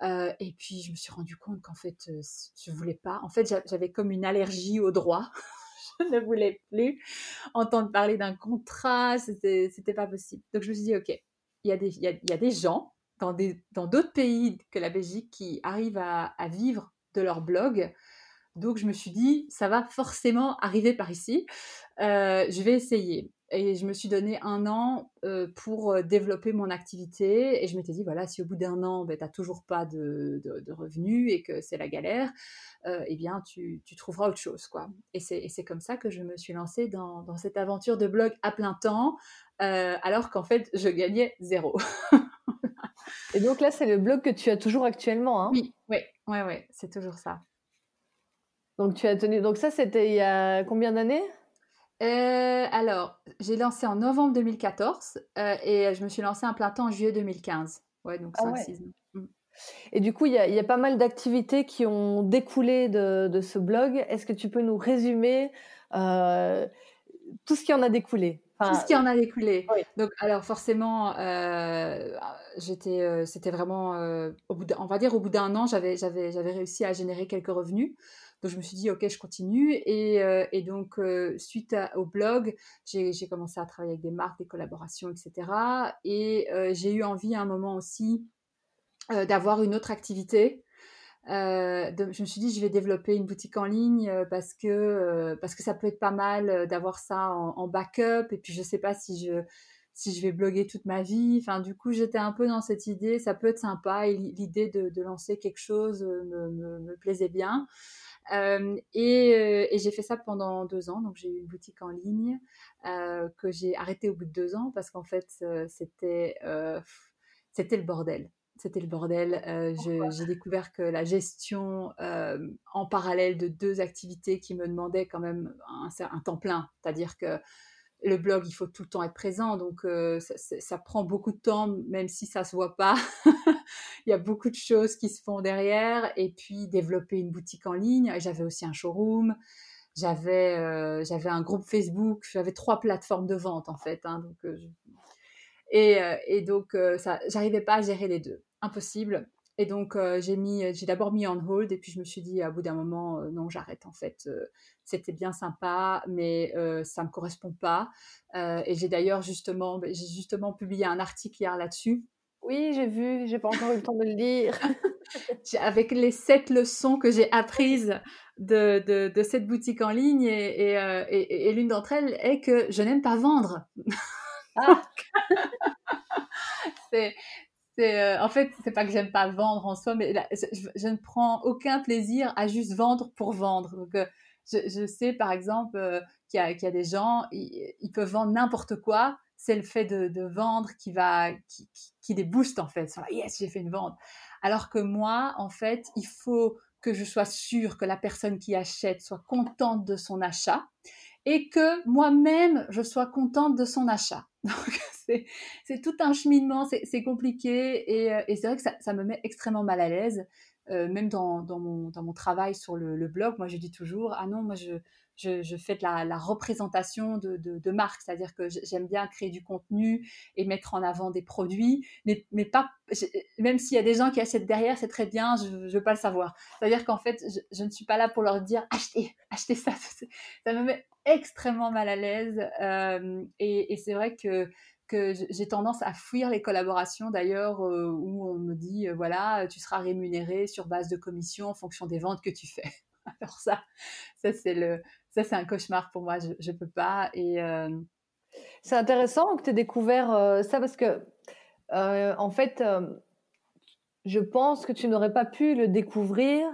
et puis, je me suis rendu compte qu'en fait, je voulais pas. En fait, j'avais comme une allergie au droit. ne voulais plus entendre parler d'un contrat, c'était, c'était pas possible. Donc je me suis dit, ok, il y a des, il y a, des gens dans, des, dans d'autres pays que la Belgique qui arrivent à, vivre de leur blog. Donc je me suis dit, ça va forcément arriver par ici. Euh, je vais essayer. Et je me suis donné un an euh, pour euh, développer mon activité. Et je m'étais dit, voilà, si au bout d'un an, ben, tu n'as toujours pas de, de, revenus et que c'est la galère, euh, eh bien, tu, tu, trouveras autre chose. quoi. Et c'est comme ça que je me suis lancée dans, dans cette aventure de blog à plein temps, alors qu'en fait, je gagnais zéro. et donc là, c'est le blog que tu as toujours actuellement. Hein? Oui, oui, oui, oui, c'est toujours ça. Donc, tu as tenu. Donc, ça, c'était il y a combien d'années? Euh, alors, j'ai lancé en novembre 2014 euh, et je me suis lancée un plein temps en juillet 2015. Ouais, donc 5 ah 6 ans. Mmh. Et du coup, il y, a pas mal d'activités qui ont découlé de, ce blog. Est-ce que tu peux nous résumer euh, tout ce qui en a découlé? Tout ce qui en a découlé. Donc, alors forcément, j'étais, c'était vraiment, au bout on va dire, au bout d'un an, j'avais, j'avais, j'avais réussi à générer quelques revenus. Donc je me suis dit, ok, je continue. Et, euh, donc, euh, suite au blog, j'ai commencé à travailler avec des marques, des collaborations, etc. Et euh, j'ai eu envie à un moment aussi d'avoir une autre activité. je me suis dit, je vais développer une boutique en ligne parce que, parce que ça peut être pas mal d'avoir ça en, backup. Et puis, je ne sais pas si je, si je vais bloguer toute ma vie. Enfin, du coup, j'étais un peu dans cette idée, ça peut être sympa. Et l'idée de, lancer quelque chose me plaisait bien. Euh, et, euh, et j'ai fait ça pendant deux ans. Donc j'ai eu une boutique en ligne euh, que j'ai arrêtée au bout de deux ans parce qu'en fait c'était c'était le bordel. C'était le bordel. j'ai découvert que la gestion en parallèle de deux activités qui me demandaient quand même un, un temps plein, c'est-à-dire que le blog, il faut tout le temps être présent, donc euh, ça, prend beaucoup de temps, même si ça se voit pas. il y a beaucoup de choses qui se font derrière, et puis développer une boutique en ligne. J'avais aussi un showroom, j'avais euh, j'avais un groupe Facebook, j'avais trois plateformes de vente en fait. Hein, donc, euh, et, et, donc ça, j'arrivais pas à gérer les deux, impossible. Et donc, euh, j'ai mis, j'ai d'abord mis on hold et puis je me suis dit, à bout d'un moment, euh, non, j'arrête en fait. Euh, c'était bien sympa, mais ça me correspond pas. et j'ai d'ailleurs justement, ben, j'ai justement publié un article hier là-dessus. Oui, j'ai vu, j'ai pas encore eu le temps de le lire. Avec les sept leçons que j'ai apprises de, de, de, cette boutique en ligne et, et, et, l'une d'entre elles est que je n'aime pas vendre. Ah. c'est c'est en fait, c'est pas que j'aime pas vendre en soi, mais je, ne prends aucun plaisir à juste vendre pour vendre. Donc, je, sais par exemple qu'il y, y, a des gens, ils, peuvent vendre n'importe quoi. C'est le fait de, vendre qui va, qui, qui, booste en fait. yes, j'ai fait une vente. Alors que moi, en fait, il faut que je sois sûre que la personne qui achète soit contente de son achat et que moi-même, je sois contente de son achat. Donc, c'est tout un cheminement, c'est compliqué et, et c'est vrai que ça, ça, me met extrêmement mal à l'aise. Euh, même dans, dans, mon, dans, mon, travail sur le, blog, moi je dis toujours, ah non, moi je, je, je fais de la, la représentation de, de, de marque, c'est-à-dire que j'aime bien créer du contenu et mettre en avant des produits, mais, mais pas, même s'il y a des gens qui achètent derrière, c'est très bien, je ne veux pas le savoir. C'est-à-dire qu'en fait, je, je, ne suis pas là pour leur dire, achetez, achetez ça. Ça me met extrêmement mal à l'aise euh, et, et c'est vrai que que j'ai tendance à fuir les collaborations d'ailleurs euh, où on me dit euh, voilà tu seras rémunéré sur base de commission en fonction des ventes que tu fais. Alors ça, ça c'est le, ça c'est un cauchemar pour moi. Je, je peux pas et euh, c'est intéressant que tu aies découvert ça parce que en fait je pense que tu n'aurais pas pu le découvrir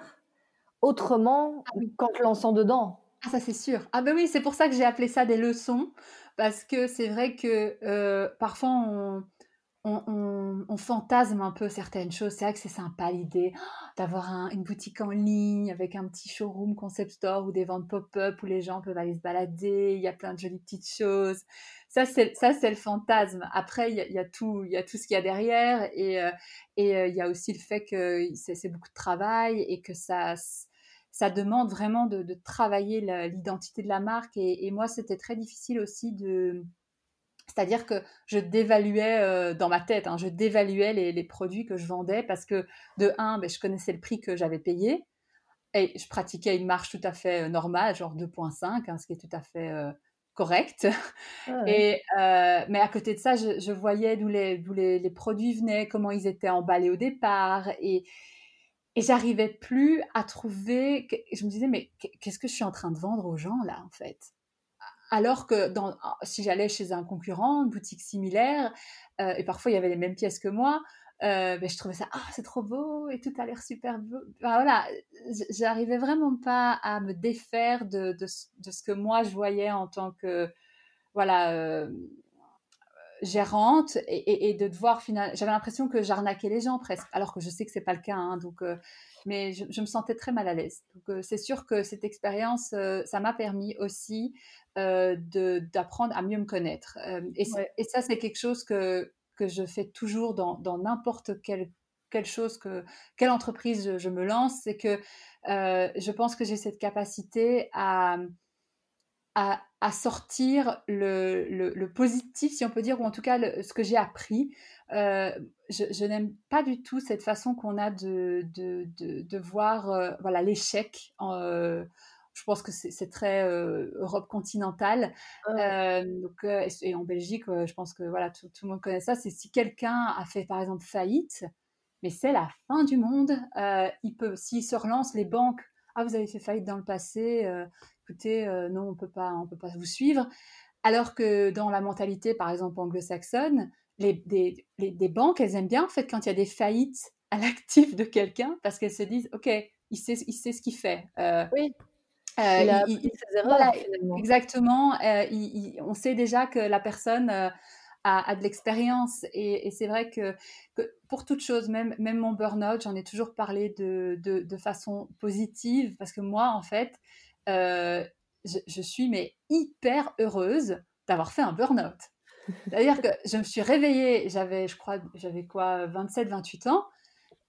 autrement ah qu'en te lançant dedans. Ah ça c'est sûr. Ah ben oui, c'est pour ça que j'ai appelé ça des leçons parce que c'est vrai que euh, parfois on, on, fantasme un peu certaines choses. C'est vrai que c'est sympa l'idée d'avoir une boutique en ligne avec un petit showroom concept store ou des ventes pop-up où les gens peuvent aller se balader. Il y a plein de jolies petites choses. Ça, c'est le fantasme. Après, il y, a, il y, a, tout, il y a tout ce qu'il y a derrière et euh, et euh, il y a aussi le fait que c'est beaucoup de travail et que ça ça demande vraiment de, travailler l'identité de la marque. Et, moi, c'était très difficile aussi de... C'est-à-dire que je dévaluais euh, dans ma tête, hein, je dévaluais les, produits que je vendais parce que de un, ben, je connaissais le prix que j'avais payé et je pratiquais une marge tout à fait euh, normale, genre 2.5, hein, ce qui est tout à fait euh, correct. Ah et, mais à côté de ça, je, voyais d'où les, les, les, produits venaient, comment ils étaient emballés au départ. Et, et j'arrivais plus à trouver. Je me disais, mais qu'est-ce que je suis en train de vendre aux gens là, en fait? Alors que dans, si j'allais chez un concurrent, une boutique similaire, euh, et parfois il y avait les mêmes pièces que moi, euh, ben, je trouvais ça, ah, c'est trop beau et tout a l'air super beau. voilà, j'arrivais vraiment pas à me défaire de, de, de, ce que moi je voyais en tant que, voilà, euh, gérante et, de devoir finalement j'avais l'impression que j'arnaquais les gens presque alors que je sais que c'est pas le cas hein, donc euh, mais je, me sentais très mal à l'aise. Donc euh, c'est sûr que cette expérience euh, ça m'a permis aussi d'apprendre à mieux me connaître et, et, ça c'est quelque chose que que je fais toujours dans n'importe quelle quelle chose que quelle entreprise je me lance c'est que je pense que j'ai cette capacité à à, sortir le, le, positif, si on peut dire, ou en tout cas ce que j'ai appris. Euh, je, n'aime pas du tout cette façon qu'on a de, de, de, voir euh, voilà l'échec. Euh, je pense que c'est très Europe continentale. donc, et en Belgique, je pense que voilà tout, tout le monde connaît ça. C'est si quelqu'un a fait par exemple faillite, mais c'est la fin du monde. il peut, s'il se relance, les banques ah vous avez fait faillite dans le passé, écoutez, euh, non, on peut pas, on peut pas vous suivre. Alors que dans la mentalité, par exemple anglo-saxonne, les, des, des, banques, elles aiment bien en fait quand il y a des faillites à l'actif de quelqu'un parce qu'elles se disent, ok, il sait, il sait ce qu'il fait. Euh, oui. Euh, il il, ses erreurs, exactement. on sait déjà que la personne a, de l'expérience. Et, c'est vrai que, pour toute chose, même, même mon burn-out, j'en ai toujours parlé de, de, de, façon positive parce que moi, en fait, euh, je, suis mais hyper heureuse d'avoir fait un burn-out. C'est-à-dire que je me suis réveillée, j'avais, je crois, j'avais quoi, 27, 28 ans,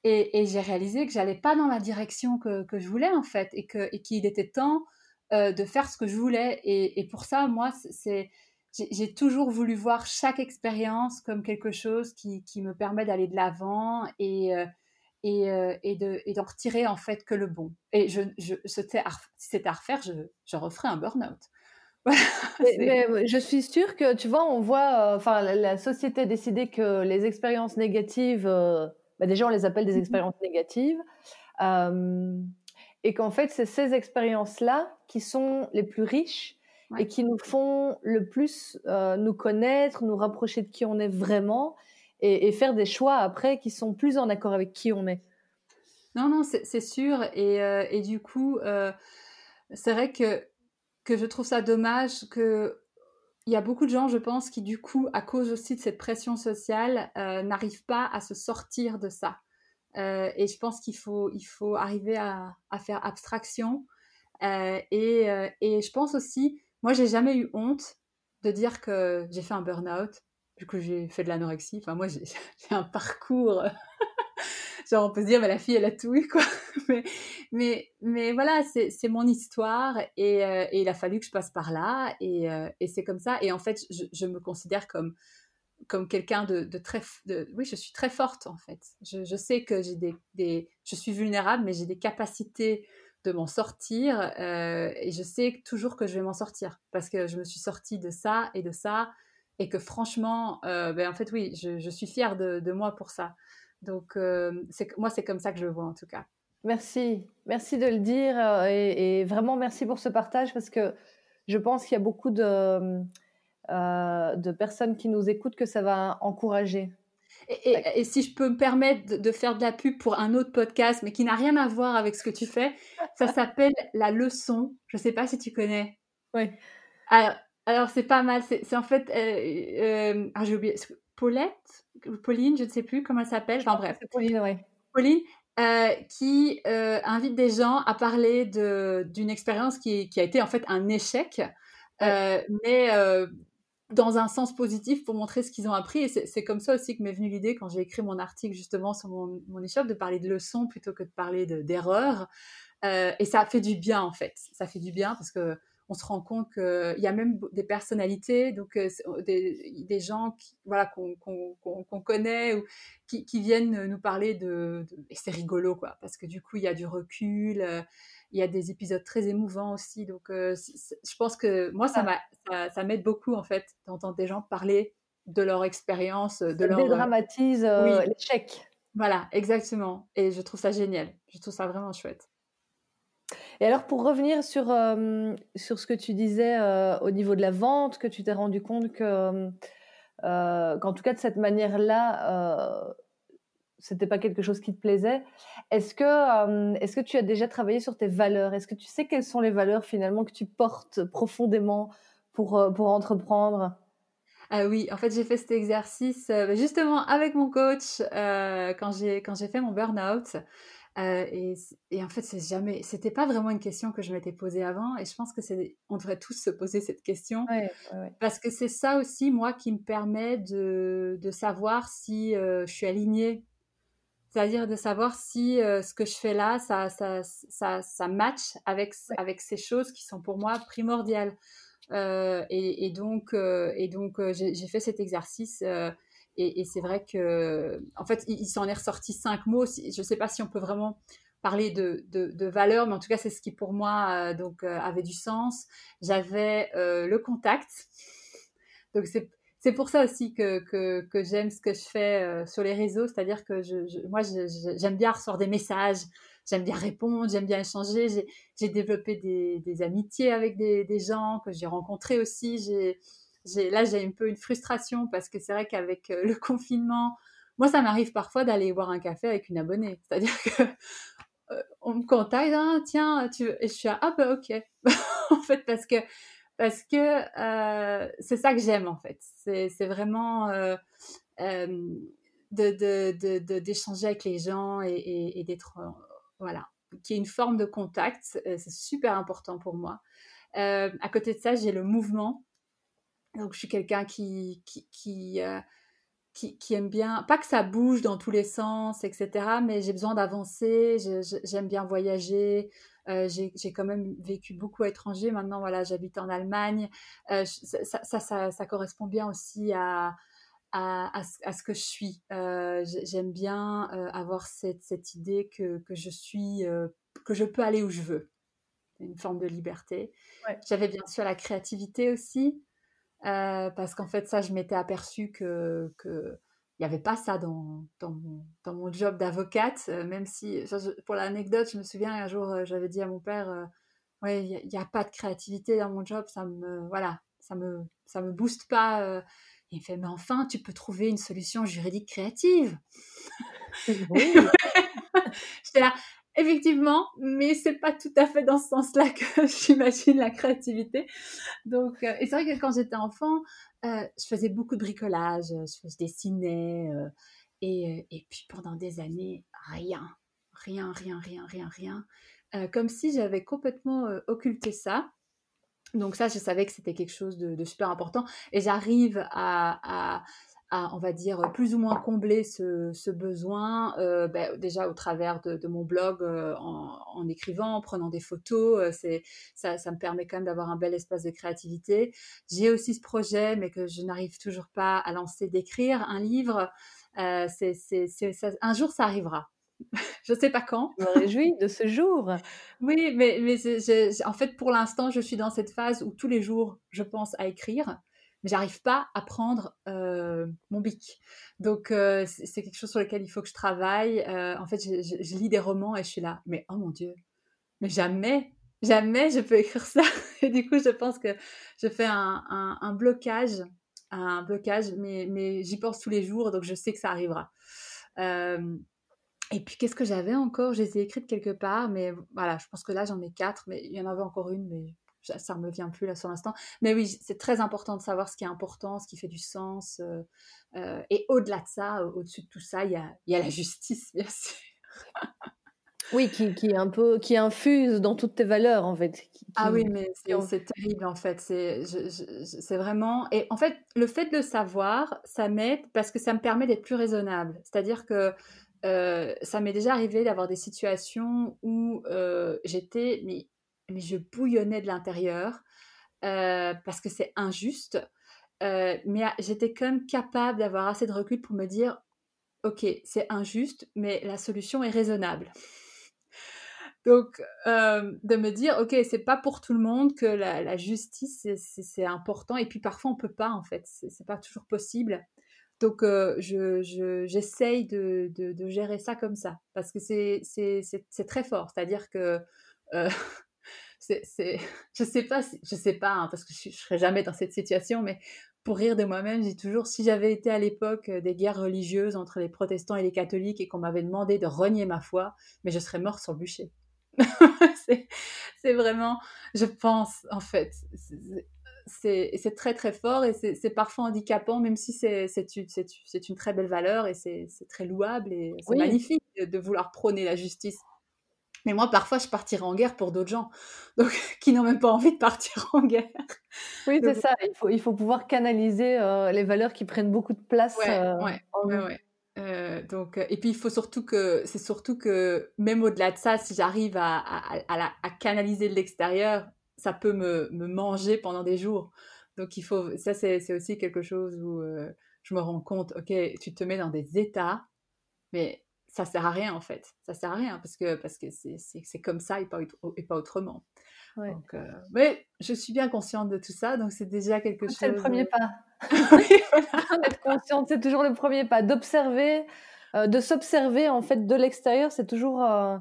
et, j'ai réalisé que j'allais pas dans la direction que, je voulais en fait, et que qu'il était temps euh, de faire ce que je voulais. Et, pour ça, moi, c'est j'ai toujours voulu voir chaque expérience comme quelque chose qui, qui me permet d'aller de l'avant et, euh, et, euh, et, de, et d'en retirer en fait que le bon. Et je, je, c'était à, si c'était à refaire, je, je referais un burn-out. mais, je suis sûre que, tu vois, on voit, euh, enfin, la, société a décidé que les expériences négatives, euh, bah, déjà on les appelle des mmh expériences négatives, et qu'en fait, c'est ces expériences-là qui sont les plus riches et qui nous font le plus nous connaître, nous rapprocher de qui on est vraiment et, faire des choix après qui sont plus en accord avec qui on est. Non, non, c'est sûr. Et, et, du coup, c'est vrai que, que je trouve ça dommage que il y a beaucoup de gens, je pense, qui du coup, à cause aussi de cette pression sociale, euh, n'arrivent pas à se sortir de ça. Euh, et je pense qu'il faut, il faut arriver à, faire abstraction. Euh, et, et, je pense aussi, moi, j'ai jamais eu honte de dire que j'ai fait un burn-out, du coup, j'ai fait de l'anorexie. Enfin, moi, j'ai un parcours genre on peut se dire mais la fille elle a tout eu quoi mais mais mais voilà c'est mon histoire et, euh, et, il a fallu que je passe par là et, euh, et c'est comme ça et en fait je, je me considère comme comme quelqu'un de, de, très de, oui je suis très forte en fait je, je sais que j'ai des, des, je suis vulnérable mais j'ai des capacités de m'en sortir euh, et je sais toujours que je vais m'en sortir parce que je me suis sortie de ça et de ça et que franchement ben en fait oui je, je suis fière de, de moi pour ça donc, euh, moi, c'est comme ça que je le vois en tout cas. Merci, merci de le dire euh, et, vraiment merci pour ce partage parce que je pense qu'il y a beaucoup de, euh, de personnes qui nous écoutent que ça va encourager. Et, si je peux me permettre de, faire de la pub pour un autre podcast, mais qui n'a rien à voir avec ce que tu fais, ça s'appelle La Leçon. Je ne sais pas si tu connais. Oui. Alors, c'est pas mal. C'est en fait. ah, j'ai oublié. Paulette, Pauline, je ne sais plus comment elle s'appelle. Enfin bref. Pauline, oui. Pauline, euh, qui euh, invite des gens à parler d'une expérience qui, qui, a été en fait un échec, euh, mais dans un sens positif pour montrer ce qu'ils ont appris. Et c'est comme ça aussi que m'est venue l'idée quand j'ai écrit mon article justement sur mon, mon de parler de leçons plutôt que de parler d'erreurs. et ça fait du bien en fait. Ça fait du bien parce que on se rend compte qu'il y a même des personnalités, donc euh, des, gens qui, voilà, qu'on connaît ou qui, viennent nous parler de, et c'est rigolo quoi, parce que du coup il y a du recul, euh, il y a des épisodes très émouvants aussi, donc euh, je pense que moi ça ça, m'aide beaucoup en fait d'entendre des gens parler de leur expérience, de leur dédramatise l'échec. Voilà, exactement, et je trouve ça génial, je trouve ça vraiment chouette. Et alors, pour revenir sur, euh, sur ce que tu disais euh, au niveau de la vente, que tu t'es rendu compte que, euh, qu'en tout cas, de cette manière-là, c'était pas quelque chose qui te plaisait. Est-ce que, est-ce que tu as déjà travaillé sur tes valeurs? Est-ce que tu sais quelles sont les valeurs finalement que tu portes profondément pour, pour entreprendre? Ah oui, en fait, j'ai fait cet exercice justement avec mon coach quand j'ai quand j'ai fait mon burn-out. Euh, et, et, en fait, c'est jamais, c'était pas vraiment une question que je m'étais posée avant. Et je pense que c'est, on devrait tous se poser cette question parce que c'est ça aussi, moi, qui me permet de, de savoir si euh, je suis alignée. C'est-à-dire de savoir si euh, ce que je fais là, ça, ça, ça, ça match avec, avec ces choses qui sont pour moi primordiales. Et, et, donc, et donc j'ai fait cet exercice et, c'est vrai que, en fait, il, s'en est ressorti cinq mots. Je ne sais pas si on peut vraiment parler de, de, valeur, mais en tout cas, c'est ce qui pour moi euh, donc euh, avait du sens. J'avais euh, le contact. Donc c'est pour ça aussi que, j'aime ce que je fais sur les réseaux, c'est-à-dire que moi j'aime bien recevoir des messages, j'aime bien répondre, j'aime bien échanger. J'ai développé des, amitiés avec des, gens que j'ai rencontrés aussi. Là, j'ai un peu une frustration parce que c'est vrai qu'avec euh, le confinement, moi, ça m'arrive parfois d'aller boire un café avec une abonnée. C'est-à-dire que euh, on me contacte, hein, tiens, tu et je suis à, ah bah ok. en fait, parce que parce que euh, c'est ça que j'aime en fait. C'est vraiment de d'échanger avec les gens et d'être voilà, qui est une forme de contact. C'est super important pour moi. à côté de ça, j'ai le mouvement. Donc, je suis quelqu'un qui, qui, euh, qui, qui, aime bien, pas que ça bouge dans tous les sens, etc., mais j'ai besoin d'avancer, j'aime bien voyager. Euh, j'ai quand même vécu beaucoup à l'étranger. Maintenant, voilà, j'habite en Allemagne. Euh, ça, ça, ça, ça, correspond bien aussi à, à, à, ce, que je suis. j'aime bien avoir cette, cette, idée que, que je suis, que je peux aller où je veux. Une forme de liberté. J'avais bien sûr la créativité aussi. Euh, parce qu'en fait, ça, je m'étais aperçue que qu'il n'y avait pas ça dans, dans, mon, dans mon job d'avocate, euh, même si, pour l'anecdote, je me souviens un jour, euh, j'avais dit à mon père, ouais, il n'y a, pas de créativité dans mon job, ça me, voilà, ça me, ça me booste pas. Il me fait, mais enfin, tu peux trouver une solution juridique créative. Oui. J'étais là, effectivement, mais c'est pas tout à fait dans ce sens-là que j'imagine la créativité. Donc, euh, et c'est vrai que quand j'étais enfant, euh, je faisais beaucoup de bricolage, je, dessinais, euh, et, et, puis pendant des années, rien, rien, rien, rien, rien, rien, comme si j'avais complètement occulté ça. Donc ça, je savais que c'était quelque chose de, super important, et j'arrive à on va dire, plus ou moins combler ce, besoin, euh, ben, déjà au travers de, mon blog, euh, en, écrivant, en prenant des photos. Euh, c'est, ça, ça, me permet quand même d'avoir un bel espace de créativité. J'ai aussi ce projet, mais que je n'arrive toujours pas à lancer, d'écrire un livre. c'est, un jour, ça arrivera. je ne sais pas quand. Je me réjouis de ce jour. Oui, mais, mais en fait, pour l'instant, je suis dans cette phase où tous les jours, je pense à écrire mais j'arrive pas à prendre euh, mon bic. Donc euh, c'est quelque chose sur lequel il faut que je travaille. Euh, en fait, je, lis des romans et je suis là, mais oh mon dieu, mais jamais, jamais je peux écrire ça. Et du coup, je pense que je fais un, blocage, un blocage, mais, mais j'y pense tous les jours, donc je sais que ça arrivera. et puis, qu'est-ce que j'avais encore? Je les ai écrites quelque part, mais voilà, je pense que là, j'en ai quatre, mais il y en avait encore une, mais ça ne me vient plus là sur l'instant. Mais oui, c'est très important de savoir ce qui est important, ce qui fait du sens. Euh, euh, et au-delà de ça, au-dessus de tout ça, il y a, y a, la justice, bien sûr. oui, qui, qui, est un peu, qui infuse dans toutes tes valeurs, en fait. Ah oui, mais c'est terrible, en fait. C'est vraiment... Et en fait, le fait de le savoir, ça m'aide parce que ça me permet d'être plus raisonnable. C'est-à-dire que euh, ça m'est déjà arrivé d'avoir des situations où j'étais mais mais je bouillonnais de l'intérieur euh, parce que c'est injuste. Euh, mais j'étais quand même capable d'avoir assez de recul pour me dire, ok, c'est injuste, mais la solution est raisonnable. Donc, euh, de me dire, ok, c'est pas pour tout le monde que la, justice c'est important, et puis parfois on peut pas en fait, c'est pas toujours possible. Donc, je j'essaye de, de, de, gérer ça comme ça, parce que c'est très fort. C'est-à-dire que c'est, je sais pas, je sais pas, hein, parce que je, ne serais jamais dans cette situation, mais pour rire de moi-même, j'ai toujours, si j'avais été à l'époque euh, des guerres religieuses entre les protestants et les catholiques et qu'on m'avait demandé de renier ma foi, mais je serais mort sur le bûcher. c'est, vraiment, je pense, en fait, c'est très très fort et c'est parfois handicapant, même si c'est une très belle valeur et c'est très louable et c'est magnifique de, vouloir prôner la justice mais moi, parfois, je partirais en guerre pour d'autres gens, donc qui n'ont même pas envie de partir en guerre. Oui, c'est ça. Il faut, il faut pouvoir canaliser euh, les valeurs qui prennent beaucoup de place. Ouais, euh, ouais, euh, donc, et puis il faut surtout que, c'est surtout que même au-delà de ça, si j'arrive à, à, à, canaliser de l'extérieur, ça peut me, me, manger pendant des jours. Donc il faut, ça c'est aussi quelque chose où je me rends compte, ok, tu te mets dans des états, mais ça sert à rien en fait. Ça sert à rien parce que parce que c'est comme ça et pas, et pas autrement. Donc, euh, mais je suis bien consciente de tout ça, donc c'est déjà quelque chose. C'est le premier pas. Être consciente, c'est toujours le premier pas. D'observer, euh, de s'observer en fait de l'extérieur, c'est toujours, euh,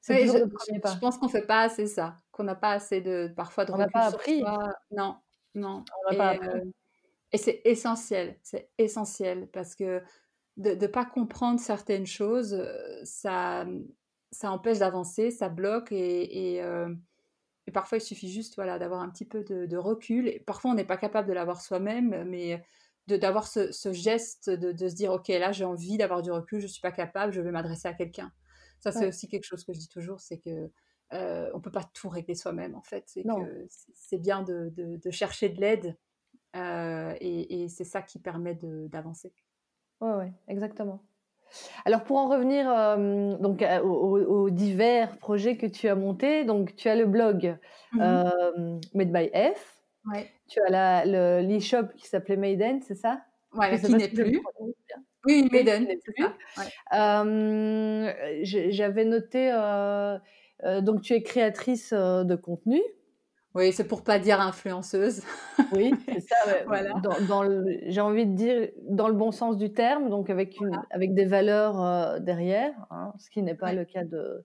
c'est toujours je, le premier pas. Je pense qu'on fait pas assez ça, qu'on n'a pas assez de parfois de. On n'a pas appris. Non, non. On n'a pas appris. et c'est essentiel, c'est essentiel parce que de ne pas comprendre certaines choses, euh, ça, ça empêche d'avancer, ça bloque et, euh, et, parfois il suffit juste voilà, d'avoir un petit peu de, recul. Et parfois on n'est pas capable de l'avoir soi-même, mais d'avoir ce, ce, geste de, de, se dire ok là j'ai envie d'avoir du recul, je ne suis pas capable, je vais m'adresser à quelqu'un. Ça c'est aussi quelque chose que je dis toujours, c'est que euh, on peut pas tout régler soi-même en fait. C'est bien de, de, chercher de l'aide euh, et, et c'est ça qui permet d'avancer. Oui, ouais, exactement. Alors pour en revenir euh, donc aux, divers projets que tu as montés, donc tu as le blog mmh euh, Made by F, ouais. tu as l'e-shop qui s'appelait Maiden, c'est ça? Ouais, qui n'est plus. Oui, Maiden, c'est ça. Euh, j'avais noté, donc tu es créatrice de contenu. Oui, c'est pour pas dire influenceuse. Oui, c'est ça. voilà. Dans, j'ai envie de dire dans le bon sens du terme, donc avec une, avec des valeurs euh, derrière, hein, ce qui n'est pas le cas de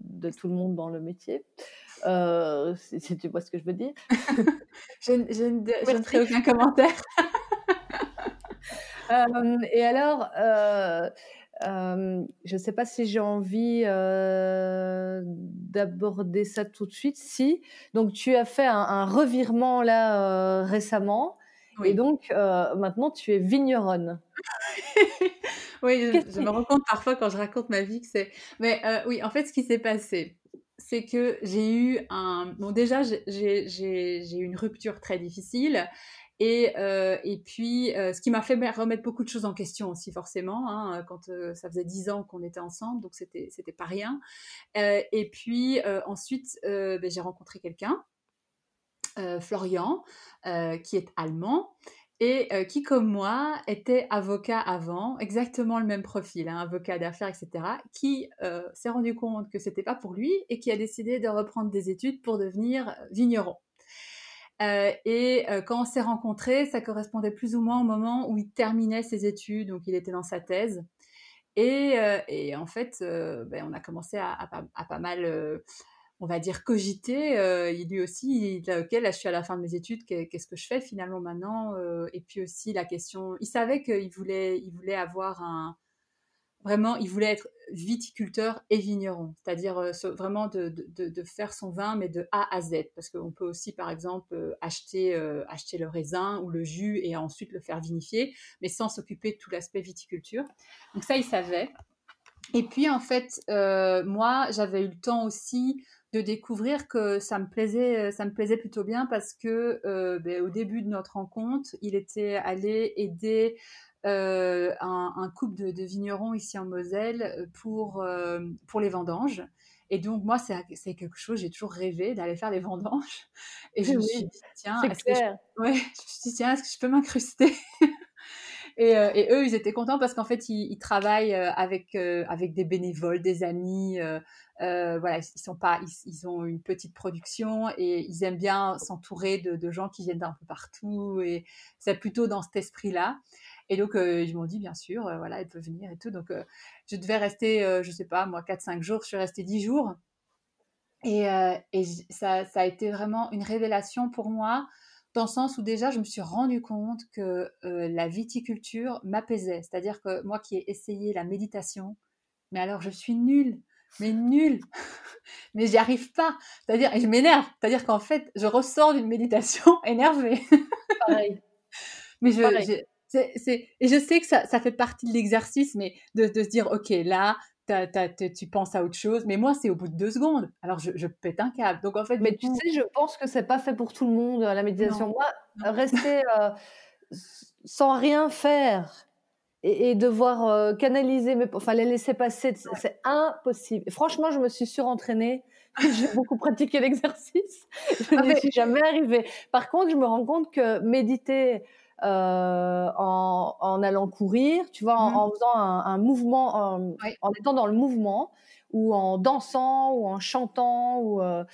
de tout le monde dans le métier. Euh, si, tu vois ce que je veux dire. je, je, ne ferai aucun commentaire. et alors, je ne sais pas si j'ai envie d'aborder ça tout de suite. Si, donc tu as fait un, revirement là récemment. Et donc, maintenant, tu es vigneronne. oui, je, me rends compte parfois quand je raconte ma vie que c'est. Mais oui, en fait, ce qui s'est passé, c'est que j'ai eu un. Bon, déjà, j'ai eu une rupture très difficile. Et, euh, et puis, euh, ce qui m'a fait remettre beaucoup de choses en question aussi, forcément, hein, quand euh, ça faisait dix ans qu'on était ensemble, donc c'était c'était pas rien. et puis ensuite, ben, j'ai rencontré quelqu'un, Florian, qui est allemand et qui, comme moi, était avocat avant, exactement le même profil, hein, avocat d'affaires, etc., qui s'est rendu compte que c'était pas pour lui et qui a décidé de reprendre des études pour devenir vigneron. Euh, et euh, quand on s'est rencontrés, ça correspondait plus ou moins au moment où il terminait ses études, donc il était dans sa thèse. Et, euh, en fait, ben, on a commencé à, à, pas mal, on va dire, cogiter. il lui aussi, il, ok, là je suis à la fin de mes études, qu'est-ce que je fais finalement maintenant Et puis aussi la question, il savait qu'il voulait, il voulait avoir un, vraiment, il voulait être viticulteur et vigneron, c'est-à-dire euh, vraiment de, faire son vin, mais de A à Z, parce qu'on peut aussi, par exemple, euh, acheter, euh, acheter le raisin ou le jus et ensuite le faire vinifier, mais sans s'occuper de tout l'aspect viticulture. Donc ça, il savait. Et puis, en fait, moi, j'avais eu le temps aussi de découvrir que ça me plaisait, ça me plaisait plutôt bien parce que ben, au début de notre rencontre, il était allé aider euh, un, couple de, vignerons ici en Moselle euh, pour, euh, pour les vendanges. Et donc, moi, c'est quelque chose, j'ai toujours rêvé d'aller faire les vendanges. Et je me suis dit, tiens, est-ce que, je... ouais, est-ce que je peux m'incruster? Et, et, eux, ils étaient contents parce qu'en fait, ils, travaillent avec, avec des bénévoles, des amis. voilà, ils, sont pas, ils, ont une petite production et ils aiment bien s'entourer de, de, gens qui viennent d'un peu partout. Et c'est plutôt dans cet esprit-là. Et donc, euh, ils m'ont dit, bien sûr, euh, voilà, elle peut venir et tout. Donc, euh, je devais rester, je sais pas, moi, 4-5 jours. Je suis restée 10 jours. Et, et ça, ça, a été vraiment une révélation pour moi, dans le sens où déjà, je me suis rendu compte que la viticulture m'apaisait. C'est-à-dire que moi qui ai essayé la méditation, mais alors je suis nulle mais nulle. mais j'y arrive pas. C'est-à-dire, et je m'énerve. C'est-à-dire qu'en fait, je ressors d'une méditation énervée. Pareil. mais je, et je sais que ça, ça fait partie de l'exercice, mais de, de, se dire, OK, là, tu penses à autre chose. Mais moi, c'est au bout de deux secondes. Alors, je, je pète un câble. Donc, en fait, mais tu sais, je pense que c'est pas fait pour tout le monde, la méditation. moi, rester euh, sans rien faire et, devoir euh, canaliser, mais enfin, les laisser passer, c'est impossible. franchement, je me suis surentraînée. J'ai beaucoup pratiqué l'exercice. Je ne suis jamais arrivée. Par contre, je me rends compte que méditer euh, en, en, allant courir, tu vois, en, mmh. faisant un, mouvement, en, étant dans le mouvement, ou en dansant, ou en chantant, ou, euh,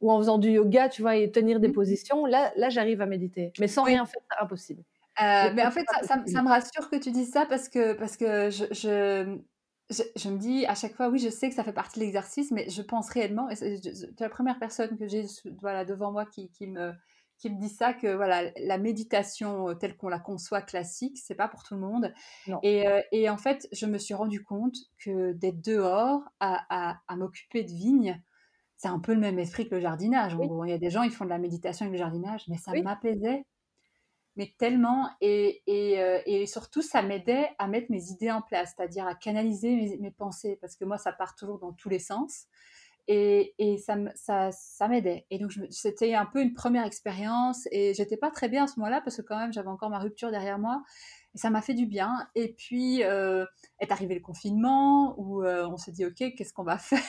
ou en faisant du yoga, tu vois, et tenir des mmh. positions. Là, là j'arrive à méditer. Mais sans rien faire, c'est impossible. Euh, mais en fait, ça, ça, me rassure que tu dises ça parce que, parce que je, je, je, me dis à chaque fois, oui, je sais que ça fait partie de l'exercice, mais je pense réellement, et tu es la première personne que j'ai voilà, devant moi qui, qui me qui me dit ça que voilà la méditation euh, telle qu'on la conçoit classique c'est pas pour tout le monde. Et, euh, et, en fait je me suis rendu compte que d'être dehors à, à, m'occuper de vignes c'est un peu le même esprit que le jardinage il y a des gens ils font de la méditation avec le jardinage mais ça m'apaisait mais tellement. Et, et, euh, et surtout ça m'aidait à mettre mes idées en place c'est-à-dire à canaliser mes, mes, pensées parce que moi ça part toujours dans tous les sens et, ça, ça, ça m'aidait. Et donc, c'était un peu une première expérience. Et j'étais pas très bien à ce moment-là parce que quand même, j'avais encore ma rupture derrière moi. Et ça m'a fait du bien. Et puis, euh, est arrivé le confinement où euh, on se dit, OK, qu'est-ce qu'on va faire?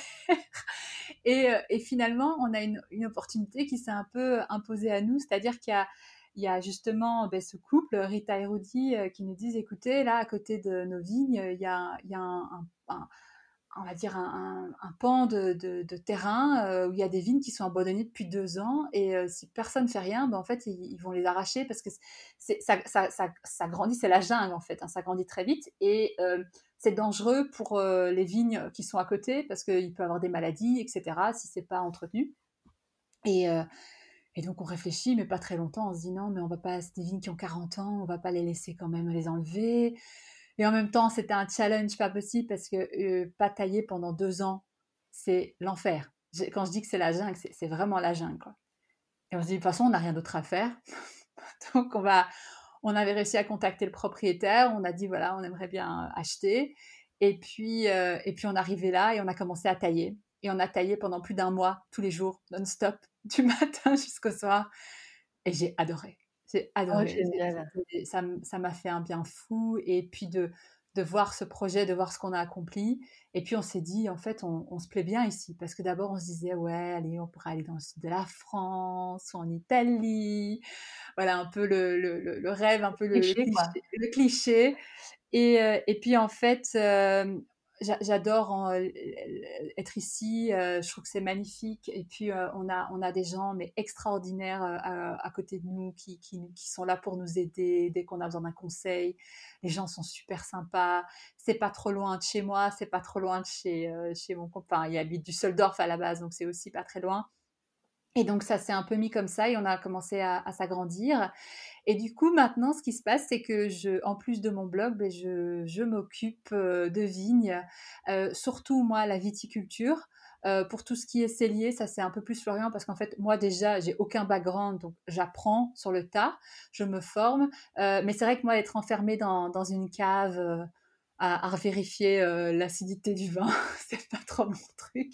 Et, euh, et, finalement, on a une, une opportunité qui s'est un peu imposée à nous. C'est-à-dire qu'il y a, il y a justement ben, ce couple, Rita et Rudy, qui nous disent, écoutez, là, à côté de nos vignes, il y a, il y a un on va dire, un, pan de, terrain euh, où il y a des vignes qui sont abandonnées depuis deux ans et euh, si personne ne fait rien, ben, en fait, ils, vont les arracher parce que ça, grandit, c'est la jungle en fait, hein, ça grandit très vite et euh, c'est dangereux pour les vignes qui sont à côté parce qu'il peut y avoir des maladies, etc., si c'est pas entretenu. Et, donc on réfléchit, mais pas très longtemps, on se dit non, mais on va pas, des vignes qui ont 40 ans, on va pas les laisser quand même les enlever. Et en même temps, c'était un challenge pas possible parce que euh, pas tailler pendant deux ans, c'est l'enfer. Quand je dis que c'est la jungle, c'est vraiment la jungle. Et on se dit, de toute façon, on n'a rien d'autre à faire. donc on va, on avait réussi à contacter le propriétaire, on a dit voilà, on aimerait bien acheter. Et puis, euh, et puis on arrivait là et on a commencé à tailler. Et on a taillé pendant plus d'un mois, tous les jours, non-stop, du matin jusqu'au soir. Et j'ai adoré. J'ai oh, adoré. ça m'a fait un bien fou. Et puis de, de voir ce projet, de voir ce qu'on a accompli. Et puis on s'est dit, en fait, on, se plaît bien ici. Parce que d'abord, on se disait, ouais, allez, on pourrait aller dans le sud de la France ou en Italie. Voilà, un peu le, le, le rêve, un peu le, cliché. Le cliché. Et, euh, et, puis en fait, euh, j'adore euh, être ici. Euh, je trouve que c'est magnifique. Et puis, euh, on, a, on a des gens mais extraordinaires à, côté de nous qui, qui, qui, sont là pour nous aider dès qu'on a besoin d'un conseil. Les gens sont super sympas. C'est pas trop loin de chez moi. C'est pas trop loin de chez, chez mon copain. Il habite du Soldorf à la base, donc c'est aussi pas très loin. Et donc ça s'est un peu mis comme ça et on a commencé à, s'agrandir. Et du coup maintenant ce qui se passe c'est que en plus de mon blog, ben, je, je m'occupe euh, de vignes, euh, surtout moi la viticulture. Euh, pour tout ce qui est cellier, ça c'est un peu plus Florian parce qu'en fait moi déjà j'ai aucun background donc j'apprends sur le tas, je me forme. mais c'est vrai que moi être enfermée dans une cave à, vérifier euh, l'acidité du vin. c'est pas trop mon truc.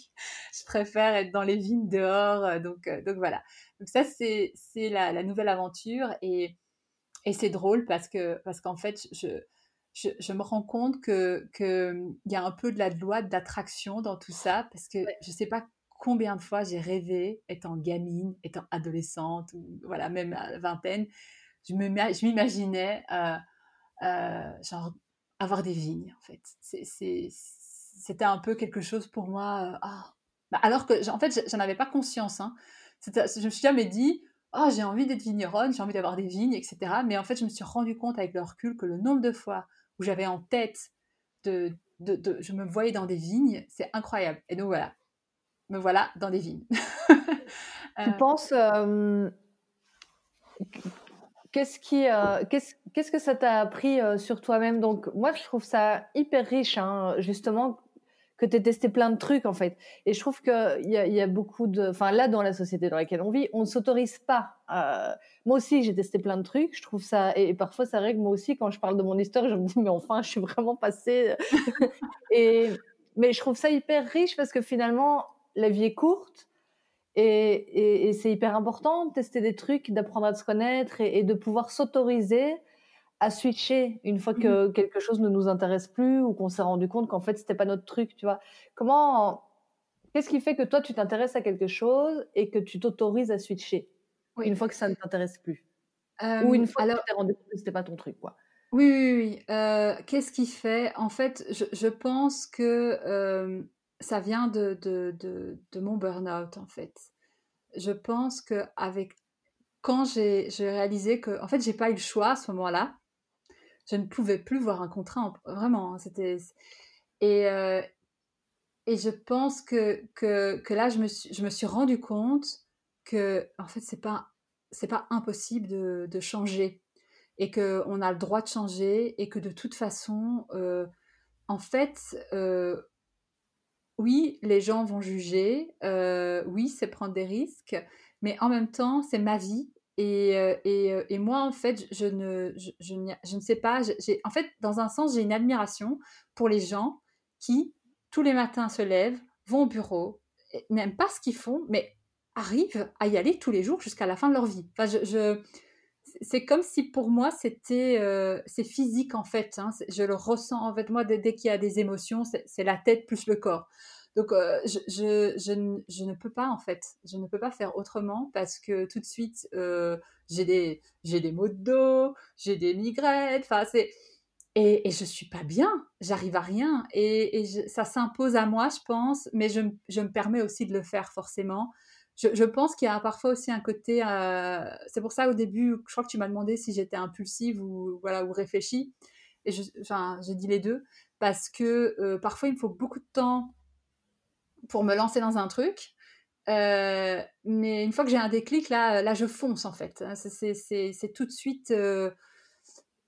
Je préfère être dans les vignes dehors. Euh, donc, euh, donc voilà. Donc ça, c'est, c'est la, la, nouvelle aventure. Et, et c'est drôle parce, que, parce qu'en fait, je, je, je, me rends compte qu'il que y a un peu de la loi d'attraction dans tout ça. Parce que je sais pas combien de fois j'ai rêvé, étant gamine, étant adolescente, ou voilà, même à la vingtaine, je, me, je m'imaginais genre avoir des vignes, en fait. C'était un peu quelque chose pour moi. Euh, ah. bah, alors que, en fait, j'en avais pas conscience. Hein. Je me suis jamais dit, oh, j'ai envie d'être vigneronne, j'ai envie d'avoir des vignes, etc. Mais en fait, je me suis rendu compte avec le recul que le nombre de fois où j'avais en tête de, de, je me voyais dans des vignes, c'est incroyable. Et donc voilà, me voilà dans des vignes. tu penses, euh, Qu'est-ce qui, euh, qu'est-ce, que ça t'a appris euh, sur toi-même? Donc, moi, je trouve ça hyper riche, hein, justement, que tu aies testé plein de trucs, en fait. Et je trouve qu'il y a, y a beaucoup de. Enfin, là, dans la société dans laquelle on vit, on ne s'autorise pas. Moi aussi, j'ai testé plein de trucs. Je trouve ça. Et, parfois, ça règle. Moi aussi, quand je parle de mon histoire, je me dis, mais enfin, je suis vraiment passée. et... Mais je trouve ça hyper riche parce que finalement, la vie est courte et, c'est hyper important de tester des trucs, d'apprendre à se connaître et, de pouvoir s'autoriser à switcher une fois que mmh quelque chose ne nous intéresse plus ou qu'on s'est rendu compte qu'en fait c'était pas notre truc, tu vois. Comment, qu'est-ce qui fait que toi tu t'intéresses à quelque chose et que tu t'autorises à switcher une fois que ça ne t'intéresse plus? Ou une fois que tu t'es rendu compte que c'était pas ton truc, quoi. Oui, oui, oui. Euh, qu'est-ce qui fait En fait, je, pense que euh, ça vient de, de, de, mon burn-out, en fait. Je pense que avec, quand j'ai réalisé que, en fait, j'ai pas eu le choix à ce moment-là, je ne pouvais plus voir un contrat, vraiment. Hein, et, euh, et je pense que, que, que, là, je me, suis, je me suis rendu compte que, en fait, c'est pas, pas impossible de, de changer et qu'on a le droit de changer et que de toute façon, euh, en fait, euh, oui, les gens vont juger, euh, oui, c'est prendre des risques, mais en même temps, c'est ma vie. Et, euh, euh, et, moi, en fait, je ne, je, je, ne sais pas. en fait, dans un sens, j'ai une admiration pour les gens qui, tous les matins, se lèvent, vont au bureau, n'aiment pas ce qu'ils font, mais arrivent à y aller tous les jours jusqu'à la fin de leur vie. Enfin, je, c'est comme si pour moi c'était c'est physique en fait hein, je le ressens en fait moi dès, qu'il y a des émotions c'est la tête plus le corps. Donc je, je, je, je, ne peux pas en fait. Je ne peux pas faire autrement parce que tout de suite j'ai des j'ai des maux de dos j'ai des migraines enfin c'est et, et je suis pas bien. J'arrive à rien. Et, et ça s'impose à moi je pense mais je me permets aussi de le faire forcément je, pense qu'il y a parfois aussi un côté. Euh, c'est pour ça au début, je crois que tu m'as demandé si j'étais impulsive ou voilà ou réfléchie. Et je, enfin, dit les deux parce que euh, parfois il me faut beaucoup de temps pour me lancer dans un truc. mais une fois que j'ai un déclic, là, là, je fonce en fait. C'est tout de suite,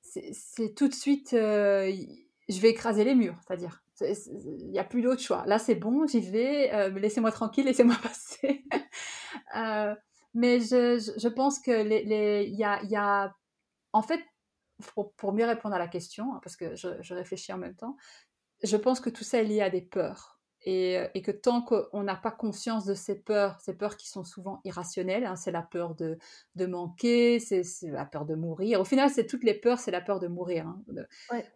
c'est tout de suite, je vais écraser les murs, c'est-à-dire, il n'y a plus d'autre choix. Là, c'est bon, j'y vais, laissez-moi tranquille, laissez-moi passer. mais je, je, pense que les, les, y, a, y a, en fait, pour, pour, mieux répondre à la question, hein, parce que je, je réfléchis en même temps, je pense que tout ça est lié à des peurs. Euh, et, que tant qu'on n'a pas conscience de ces peurs, ces peurs qui sont souvent irrationnelles, hein, c'est la peur de, de manquer, c'est la peur de mourir. Au final, c'est toutes les peurs, c'est la peur de mourir. Hein.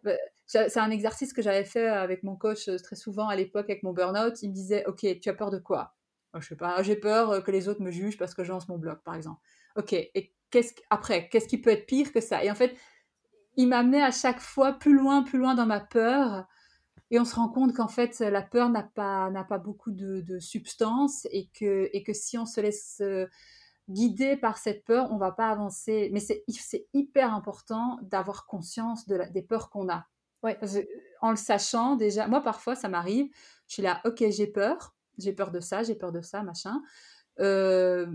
Bah, c'est un exercice que j'avais fait avec mon coach euh, très souvent à l'époque avec mon burn-out. Il me disait, OK, tu as peur de quoi? Je sais pas, j'ai peur euh, que les autres me jugent parce que je lance mon blog, par exemple. OK, et qu'est-ce après, qu'est-ce qui peut être pire que ça? Et en fait, il m'amenait à chaque fois plus loin, plus loin dans ma peur et on se rend compte qu'en fait, la peur n'a pas, n'a pas beaucoup de, substance et que, et que si on se laisse euh, guider par cette peur, on va pas avancer. Mais c'est, c'est hyper important d'avoir conscience de des peurs qu'on a. Ouais. en le sachant déjà, moi parfois ça m'arrive, je suis là, ok, j'ai peur, j'ai peur de ça, j'ai peur de ça, machin. Euh,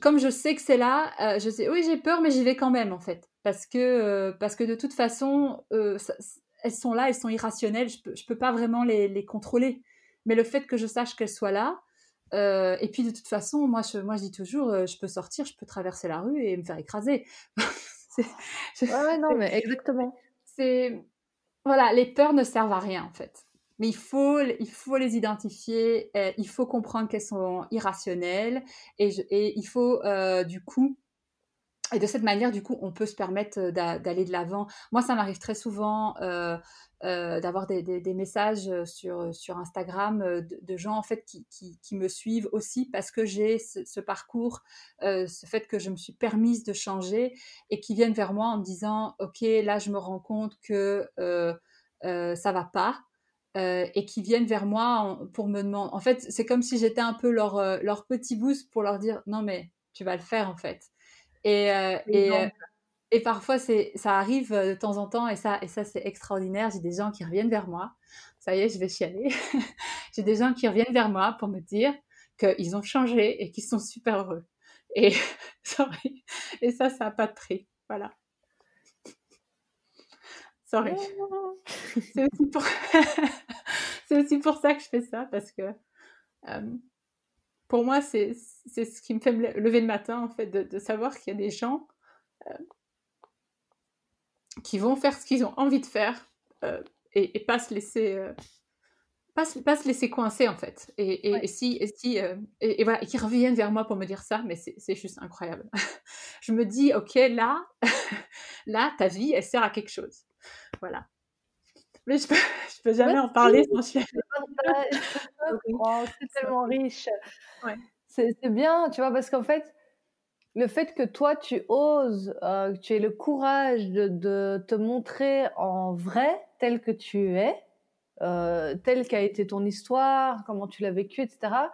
comme je sais que c'est là, euh, je sais, oui, j'ai peur, mais j'y vais quand même en fait, parce que parce que de toute façon, ça, elles sont là, elles sont irrationnelles, je peux, peux pas vraiment les, contrôler. Mais le fait que je sache qu'elles soient là, euh, et puis de toute façon, moi je, moi je dis toujours, euh, je peux sortir, je peux traverser la rue et me faire écraser. ouais, non, mais exactement. C'est voilà, les peurs ne servent à rien en fait. Mais il faut, il faut les identifier, il faut comprendre qu'elles sont irrationnelles et, il faut euh, du coup et de cette manière, du coup, on peut se permettre euh, d'aller de l'avant. Moi, ça m'arrive très souvent euh, euh, d'avoir des, des, messages sur, sur Instagram de, gens en fait qui, qui, me suivent aussi parce que j'ai ce, parcours, ce fait que je me suis permise de changer et qui viennent vers moi en me disant ok là je me rends compte que ça va pas et qui viennent vers moi pour me demander. En fait, c'est comme si j'étais un peu leur, leur petit boost pour leur dire non mais tu vas le faire en fait. Et, euh, et, euh, et, parfois, ça arrive euh, de temps en temps, et ça, et ça c'est extraordinaire. J'ai des gens qui reviennent vers moi. Ça y est, je vais chialer. J'ai des gens qui reviennent vers moi pour me dire qu'ils ont changé et qu'ils sont super heureux. Et, et ça, ça n'a pas de prix. Voilà. Sorry. c'est aussi, pour... aussi pour ça que je fais ça, parce que pour moi, c'est ce qui me fait lever le matin, en fait, de, savoir qu'il y a des gens euh, qui vont faire ce qu'ils ont envie de faire euh, et, pas se laisser. Euh, pas, pas, se laisser coincer en fait et, et, si et si et, voilà et qui reviennent vers moi pour me dire ça mais c'est juste incroyable je me dis ok là là ta vie elle sert à quelque chose voilà mais je peux, je peux jamais en parler sans. Oh, c'est tellement riche. C'est bien, tu vois, parce qu'en fait, le fait que toi, tu oses, euh, que tu aies le courage de, te montrer en vrai tel que tu es, euh, tel qu'a été ton histoire, comment tu l'as vécu, etc.,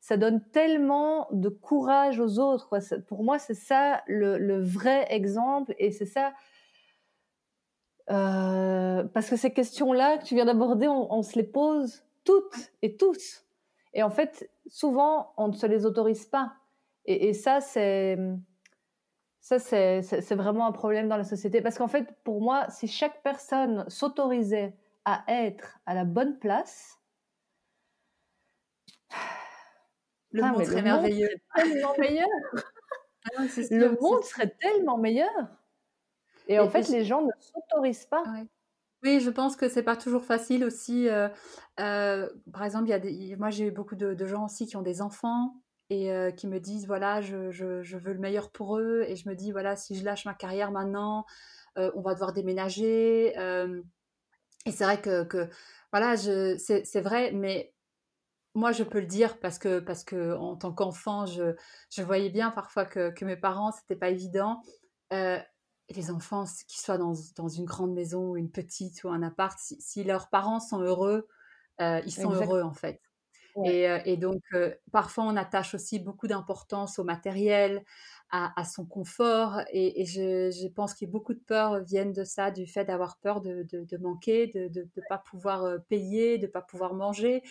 ça donne tellement de courage aux autres. Pour moi, c'est ça le, le, vrai exemple et c'est ça euh, parce que ces questions-là que tu viens d'aborder, on, se les pose toutes et tous. Et en fait, souvent, on ne se les autorise pas. Et, ça, c'est ça, c'est vraiment un problème dans la société. Parce qu'en fait, pour moi, si chaque personne s'autorisait à être à la bonne place, le monde serait merveilleux. tellement meilleur. Ah le monde serait tellement meilleur. Et, en fait, les gens ne s'autorisent pas. Oui, je pense que c'est pas toujours facile aussi. Euh, euh, par exemple, il y a des, moi j'ai eu beaucoup de, gens aussi qui ont des enfants et euh, qui me disent voilà, je, je, je, veux le meilleur pour eux et je me dis voilà, si je lâche ma carrière maintenant, on va devoir déménager. et c'est vrai que, que voilà, c'est vrai, mais moi je peux le dire parce que parce que en tant qu'enfant, je, je voyais bien parfois que, que mes parents c'était pas évident les enfants, qu'ils soient dans, dans, une grande maison ou une petite ou un appart, si, leurs parents sont heureux, euh, ils sont heureux en fait. Et, euh, et, donc, euh, parfois, on attache aussi beaucoup d'importance au matériel, à, son confort. Et, je, pense que beaucoup de peurs viennent de ça, du fait d'avoir peur de, manquer, de ne pas pouvoir payer, de ne pas pouvoir manger.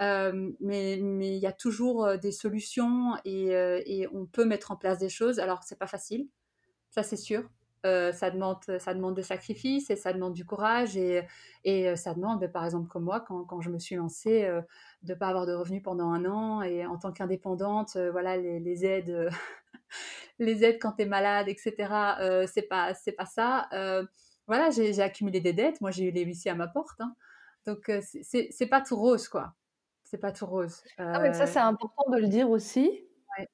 Euh, mais il y a toujours des solutions et, et, on peut mettre en place des choses. Alors, c'est pas facile, ça c'est sûr. Euh, ça, demande, ça demande des sacrifices et ça demande du courage et, et euh, ça demande, par exemple, comme moi, quand, quand je me suis lancée, euh, de ne pas avoir de revenus pendant un an et en tant qu'indépendante, voilà, les, les aides, les aides quand tu es malade, etc., c'est pas, c'est pas ça. voilà, j'ai, accumulé des dettes. Moi, j'ai eu les huissiers à ma porte. Hein. Donc, c'est, c'est pas tout rose, quoi. C'est pas tout rose. Ah, mais ça, c'est important de le dire aussi. Ouais.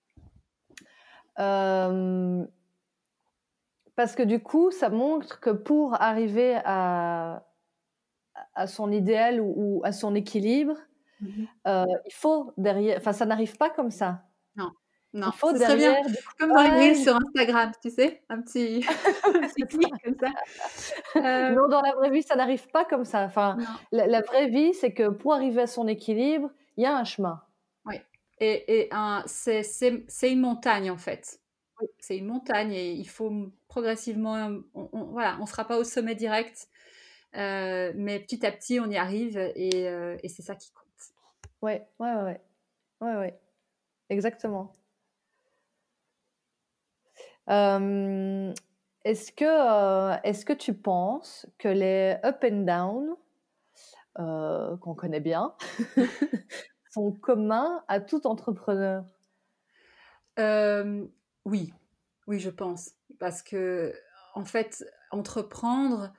Parce que du coup, ça montre que pour arriver à, à son idéal ou, à son équilibre, mhm. euh, il faut derrière. Enfin, ça n'arrive pas comme ça. Non. Non, il faut derrière. Bien. Comme dans les sur Instagram, tu sais, un petit, clic comme ça. Euh, non, dans la vraie vie, ça n'arrive pas comme ça. Enfin, la, vraie vie, c'est que pour arriver à son équilibre, il y a un chemin. Oui. Et, et c'est une montagne en fait. C'est une montagne et il faut progressivement, on, voilà, on ne sera pas au sommet direct, euh, mais petit à petit, on y arrive et, euh, et c'est ça qui compte. Ouais, ouais, ouais, ouais, ouais, exactement. Euh, est-ce que, est-ce que tu penses que les up and down, qu'on connaît bien, sont communs à tout entrepreneur? Oui, oui, je pense parce que en fait, entreprendre,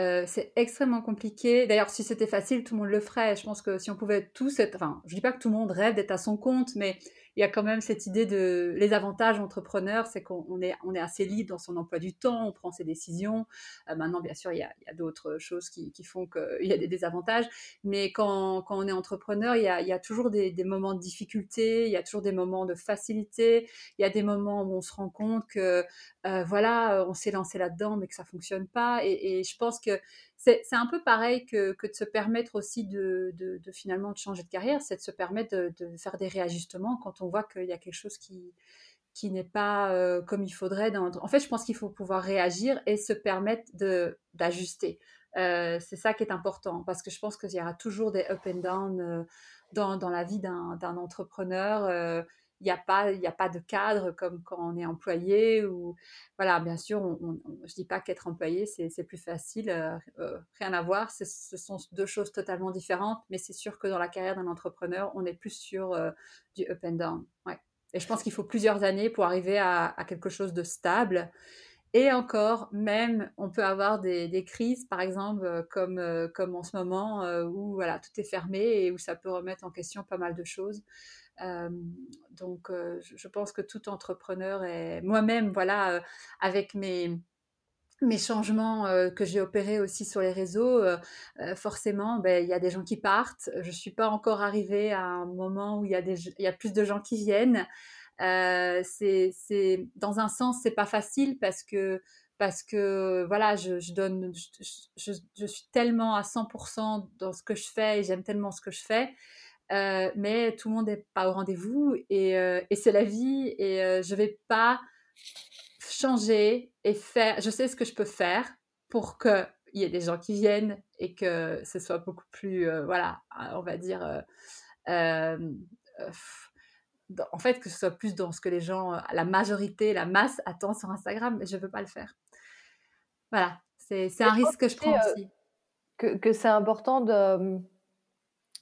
euh, c'est extrêmement compliqué. D'ailleurs, si c'était facile, tout le monde le ferait. Je pense que si on pouvait tous être, enfin, je dis pas que tout le monde rêve d'être à son compte, mais il y a quand même cette idée de les avantages entrepreneurs, c'est qu'on est, on est assez libre dans son emploi du temps, on prend ses décisions. Euh, maintenant, bien sûr, il y a, a d'autres choses qui, qui font qu'il y a des désavantages, mais quand, quand on est entrepreneur, il y a, il y a toujours des, des, moments de difficulté, il y a toujours des moments de facilité, il y a des moments où on se rend compte que euh, voilà, on s'est lancé là-dedans, mais que ça fonctionne pas. Et, et je pense que c'est un peu pareil que, de se permettre aussi de, finalement de changer de carrière, c'est de se permettre de, faire des réajustements quand on voit qu'il y a quelque chose qui, qui n'est pas euh, comme il faudrait. En fait, je pense qu'il faut pouvoir réagir et se permettre d'ajuster. Euh, c'est ça qui est important parce que je pense qu'il y aura toujours des up and down euh, dans, dans, la vie d'un entrepreneur il n'y a, pas, a pas de cadre comme quand on est employé. Ou, voilà, bien sûr, je ne dis pas qu'être employé, c'est plus facile, euh, euh, rien à voir. Ce sont deux choses totalement différentes, mais c'est sûr que dans la carrière d'un entrepreneur, on est plus sur euh, du up and down. Ouais. Et je pense qu'il faut plusieurs années pour arriver à, quelque chose de stable. Et encore, même, on peut avoir des, des crises, par exemple, comme, comme en ce moment, où voilà, tout est fermé et où ça peut remettre en question pas mal de choses. Euh, donc, euh, je pense que tout entrepreneur est moi-même, voilà, euh, avec mes mes changements que j'ai opérés aussi sur les réseaux, forcément, ben, il y a des gens qui partent. Je ne suis pas encore arrivée à un moment où il y, a y a plus de gens qui viennent. c'est, dans un sens, c'est pas facile parce que parce que voilà, je donne, je, je, suis tellement à 100% dans ce que je fais et j'aime tellement ce que je fais euh, mais tout le monde n'est pas au rendez-vous et, euh, et c'est la vie et euh, je vais pas changer et faire. Je sais ce que je peux faire pour qu'il y ait des gens qui viennent et que ce soit beaucoup plus, voilà, on va dire, en fait, que ce soit plus dans ce que les gens, la majorité, la masse attend sur Instagram, mais je ne veux pas le faire. Voilà, c'est un risque que je prends aussi. Que, que c'est important de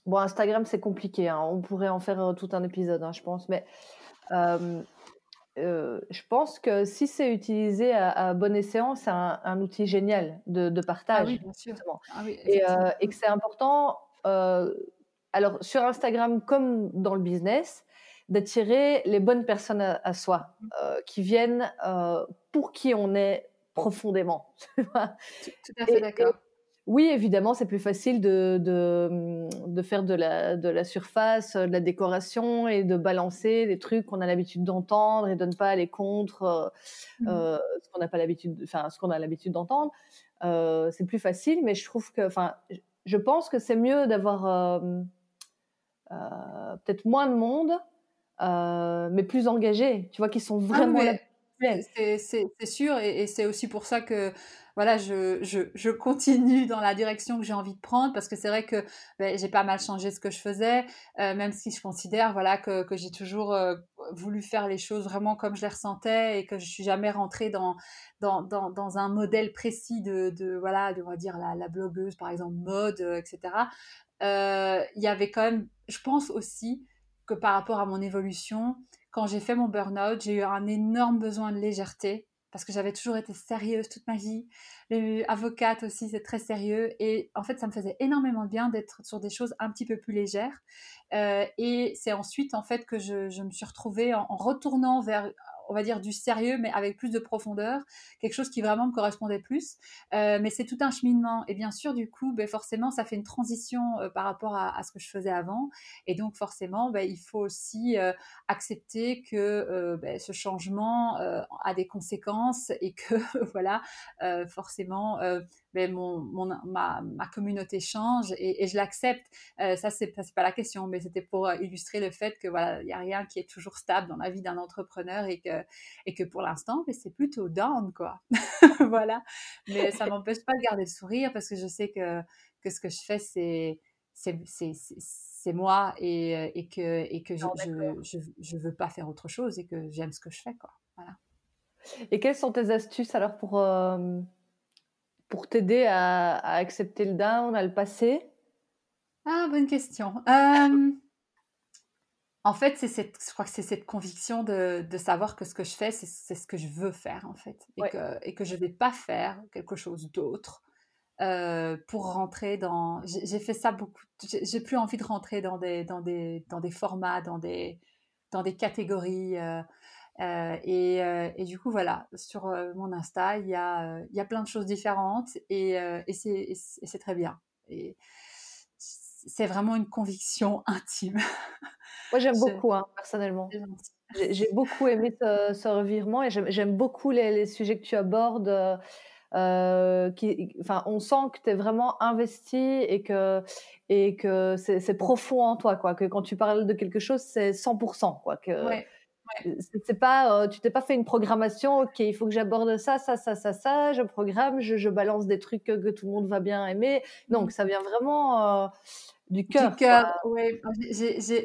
Bon, Instagram, c'est compliqué. Hein. On pourrait en faire euh, tout un épisode, hein, je pense. Mais euh, euh, je pense que si c'est utilisé à, bon escient, c'est un, outil génial de, ah partage. oui, bien sûr. Ah et, que c'est important, alors sur Instagram comme dans le business, d'attirer les bonnes personnes à, soi, mmh. qui viennent pour qui on est profondément. tout, à fait d'accord. Oui, évidemment, c'est plus facile de, de, faire de la, de la surface, de la décoration et de balancer des trucs qu'on a l'habitude d'entendre et de ne pas aller contre euh, mmh. euh, ce qu'on n'a pas l'habitude, enfin ce qu'on a l'habitude d'entendre. Euh, c'est plus facile, mais je trouve que, enfin, je pense que c'est mieux d'avoir peut-être moins de monde, mais plus engagé. Tu vois, qui sont ah vraiment c'est sûr, et, c'est aussi pour ça que voilà, je, je, continue dans la direction que j'ai envie de prendre parce que c'est vrai que ben, j'ai pas mal changé ce que je faisais, euh, même si je considère voilà que, que j'ai toujours euh, voulu faire les choses vraiment comme je les ressentais et que je suis jamais rentrée dans dans, dans, dans un modèle précis de, de voilà de on va dire la, la blogueuse par exemple mode euh, etc. Il y avait quand même, je pense aussi que par rapport à mon évolution, quand j'ai fait mon burn-out, j'ai eu un énorme besoin de légèreté parce que j'avais toujours été sérieuse toute ma vie. Les aussi, c'est très sérieux. Et en fait, ça me faisait énormément de bien d'être sur des choses un petit peu plus légères. Euh, et c'est ensuite, en fait, que je me suis retrouvée en, retournant vers on va dire du sérieux, mais avec plus de profondeur, quelque chose qui vraiment me correspondait plus. Euh, mais c'est tout un cheminement. Et bien sûr, du coup, ben, forcément, ça fait une transition euh, par rapport à, ce que je faisais avant. Et donc, forcément, ben, il faut aussi euh, accepter que ben, ce changement a des conséquences et que, voilà, forcément, ben, mon, mon, ma, ma, communauté change et, et je l'accepte. Euh, ça, c'est pas la question, mais c'était pour euh, illustrer le fait que voilà, il n'y a rien qui est toujours stable dans la vie d'un entrepreneur et que, et que pour l'instant, ben, c'est plutôt down, quoi. voilà. Mais ça m'empêche pas de garder le sourire parce que je sais que, que ce que je fais, c'est c'est moi et, euh, et, que, et que je, je, je, veux pas faire autre chose et que j'aime ce que je fais, quoi. Voilà. Et quelles sont tes astuces alors pour, euh, pour t'aider à, accepter le down, à le passer Ah, bonne question. Euh, en fait, c'est cette, je crois que c'est cette conviction de, de, savoir que ce que je fais, c'est ce que je veux faire, en fait. Et, que, et que je ne vais pas faire quelque chose d'autre euh, pour rentrer dans... J'ai fait ça beaucoup. J'ai plus envie de rentrer dans des, dans des, dans des formats, dans des, dans des catégories. Euh, euh, et, euh, et, du coup, voilà, sur euh, mon Insta, il y a, il y a plein de choses différentes et, et c'est très bien. Et c'est vraiment une conviction intime. Moi, j'aime beaucoup, hein, personnellement. J'ai beaucoup aimé ce, revirement et j'aime beaucoup les, les, sujets que tu abordes. Euh, qui, enfin, on sent que tu es vraiment investi et que, et que c'est profond en toi, quoi. Que quand tu parles de quelque chose, c'est 100%, quoi. Que, ouais. C'est pas, euh, tu t'es pas fait une programmation. Ok, il faut que j'aborde ça, ça, ça, ça, ça. Je programme, je, balance des trucs que, tout le monde va bien aimer. Donc ça vient vraiment euh, du cœur. Du cœur. Oui.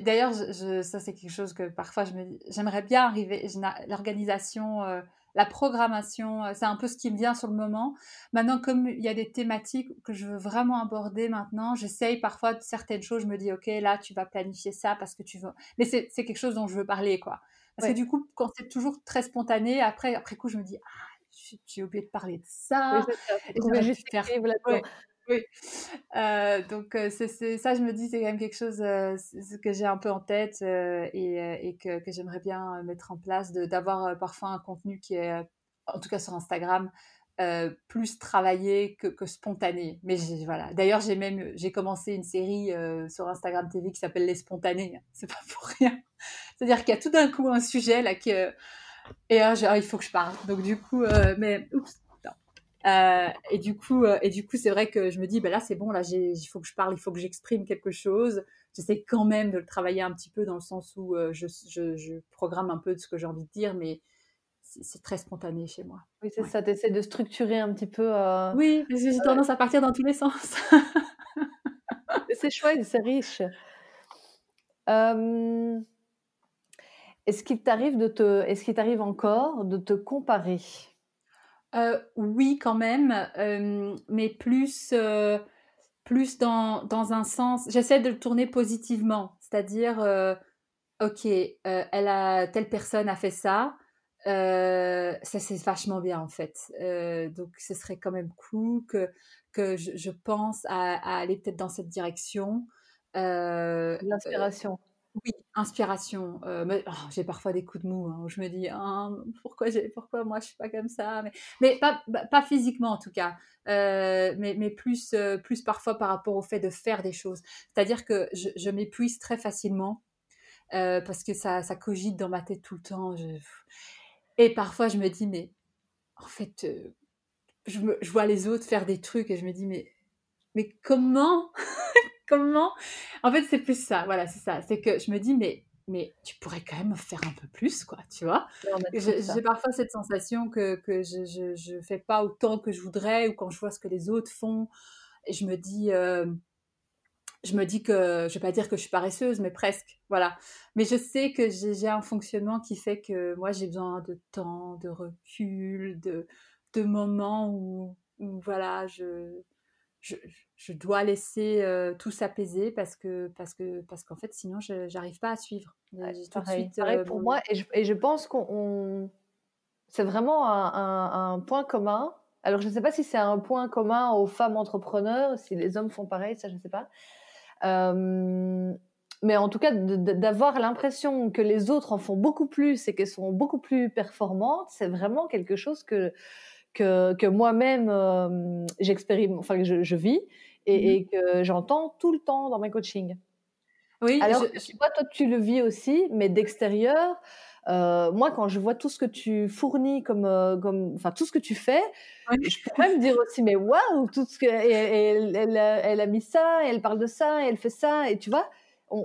D'ailleurs, ça c'est quelque chose que parfois je me, j'aimerais bien arriver. L'organisation, euh, la programmation, c'est un peu ce qui me vient sur le moment. Maintenant, comme il y a des thématiques que je veux vraiment aborder maintenant, j'essaye parfois de certaines choses. Je me dis, ok, là tu vas planifier ça parce que tu veux. Mais c'est quelque chose dont je veux parler, quoi. Parce que du coup, quand c'est toujours très spontané, après, après coup, je me dis, ah, j'ai oublié de parler de ça. Oui, juste faire. Oui. Euh, donc, euh, c'est ça, je me dis, c'est quand même quelque chose euh, que j'ai un peu en tête et, et, que, que j'aimerais bien mettre en place, d'avoir parfois un contenu qui est, en tout cas sur Instagram, plus travaillé que, spontané. Mais voilà. D'ailleurs, j'ai même j'ai commencé une série sur Instagram TV qui s'appelle Les Spontanés. C'est pas pour rien. C'est-à-dire qu'il y a tout d'un coup un sujet là qui et il faut que je parle. Donc du coup, mais oups. Euh, et du coup, et du coup, c'est vrai que je me dis, ben là, c'est bon, là, il faut que je parle, il faut que j'exprime quelque chose. J'essaie quand même de le travailler un petit peu dans le sens où je, je, je, programme un peu de ce que j'ai envie de dire, mais c'est très spontané chez moi. Oui, c'est ça, tu essaies de structurer un petit peu. Euh, oui, parce que j'ai tendance à partir dans tous les sens. c'est chouette, c'est riche. Est-ce qu'il t'arrive de te, est-ce qu'il t'arrive encore de te comparer? Euh, Oui, quand même, mais plus, euh, plus dans, dans, un sens. J'essaie de le tourner positivement, c'est-à-dire, ok, elle a telle personne a fait ça. Euh, ça c'est vachement bien en fait. Euh, donc ce serait quand même cool que, que je, pense à, aller peut-être dans cette direction. Euh, L'inspiration. oui, inspiration. mais oh, j'ai parfois des coups de mou hein, où je me dis ah, pourquoi, pourquoi moi je suis pas comme ça. Mais, mais pas, bah, pas physiquement en tout cas, mais, mais plus, plus parfois par rapport au fait de faire des choses. C'est-à-dire que je, je m'épuise très facilement. parce que ça, ça cogite dans ma tête tout le temps. Je... Et parfois, je me dis, mais en fait, euh, je, me, je, vois les autres faire des trucs et je me dis, mais, mais comment Comment En fait, c'est plus ça. Voilà, c'est ça. C'est que je me dis, mais mais tu pourrais quand même faire un peu plus, quoi, tu vois? J'ai parfois cette sensation que, que je ne fais pas autant que je voudrais, ou quand je vois ce que les autres font, et je me dis, euh, je me dis que, je vais pas dire que je suis paresseuse, mais presque, voilà. Mais je sais que j'ai un fonctionnement qui fait que moi, j'ai besoin de temps, de recul, de, de moments où, où voilà, je je, dois laisser euh, tout s'apaiser parce que parce que parce qu'en fait sinon je n'arrive pas à suivre. pareil, euh, pour moi et je, et je pense qu'on c'est vraiment un, un, point commun. Alors je ne sais pas si c'est un point commun aux femmes entrepreneurs, si les hommes font pareil, ça je ne sais pas. Euh, mais en tout cas, d'avoir l'impression que les autres en font beaucoup plus et qu'elles sont beaucoup plus performantes, c'est vraiment quelque chose que que, moi-même euh, j'expérimente, enfin je, je vis et, mmh que j'entends tout le temps dans mes coachings. Oui. Alors, je, sais pas, toi tu le vis aussi, mais d'extérieur, euh, moi quand je vois tout ce que tu fournis comme, euh, comme, enfin tout ce que tu fais, je pourrais me dire aussi mais waouh, tout ce que, elle, elle, a mis ça, elle parle de ça, elle fait ça, et tu vois, on,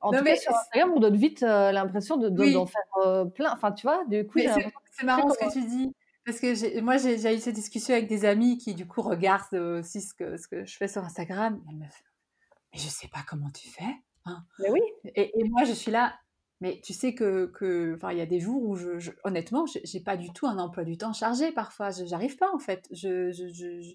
en tout cas, sur Instagram, on donne vite l'impression d'en de, faire plein. Enfin, tu vois, du coup, c'est marrant ce que tu dis. Parce que moi, j'ai eu cette discussion avec des amis qui, du coup, regardent aussi ce que, ce que je fais sur Instagram. Elles me font, mais je sais pas comment tu fais. Hein. Mais oui. Et, moi, je suis là. Mais tu sais que, que il y a des jours où, je, je honnêtement, j'ai pas du tout un emploi du temps chargé parfois. Je J'arrive pas, en fait. Je, je, je,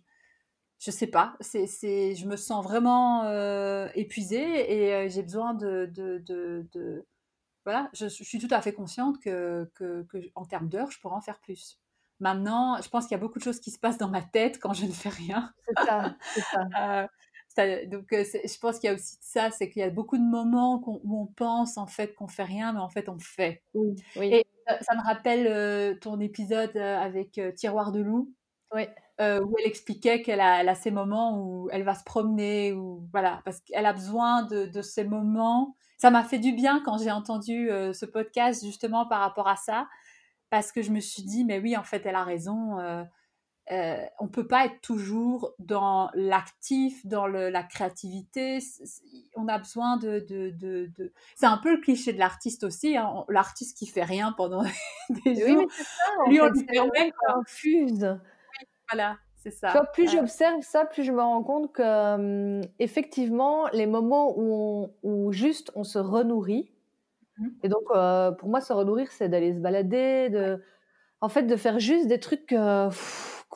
je sais pas. C'est, c'est, je me sens vraiment euh, épuisée et euh, j'ai besoin de, de, de, voilà. Je, je, suis tout à fait consciente que, que, que en termes d'heures, je pourrais en faire plus. Maintenant, je pense qu'il y a beaucoup de choses qui se passent dans ma tête quand je ne fais rien. C'est ça, c'est ça. Euh, donc, euh, je pense qu'il y a aussi ça, c'est qu'il y a beaucoup de moments où on pense en fait qu'on fait rien, mais en fait on fait. Oui, Et ça, me rappelle euh, ton épisode avec Tiroir de loup. Oui. où elle expliquait qu'elle a, a, ces moments où elle va se promener, ou voilà, parce qu'elle a besoin de, de, ces moments. Ça m'a fait du bien quand j'ai entendu ce podcast justement par rapport à ça, parce que je me suis dit, mais oui, en fait, elle a raison. Euh, on peut pas être toujours dans l'actif, dans le, la créativité. on a besoin de, de, de, de... c'est un peu le cliché de l'artiste aussi. Hein. L'artiste qui fait rien pendant des jours. Oui, mais c'est ça. Lui, on lui permet infuse. voilà. C'est ça. plus j'observe ça, plus je me rends compte que hum, effectivement, les moments où, où juste on se renourrit, Mmh. Et donc, euh, pour moi, se renourrir, c'est d'aller se balader, de, en fait, de faire juste des trucs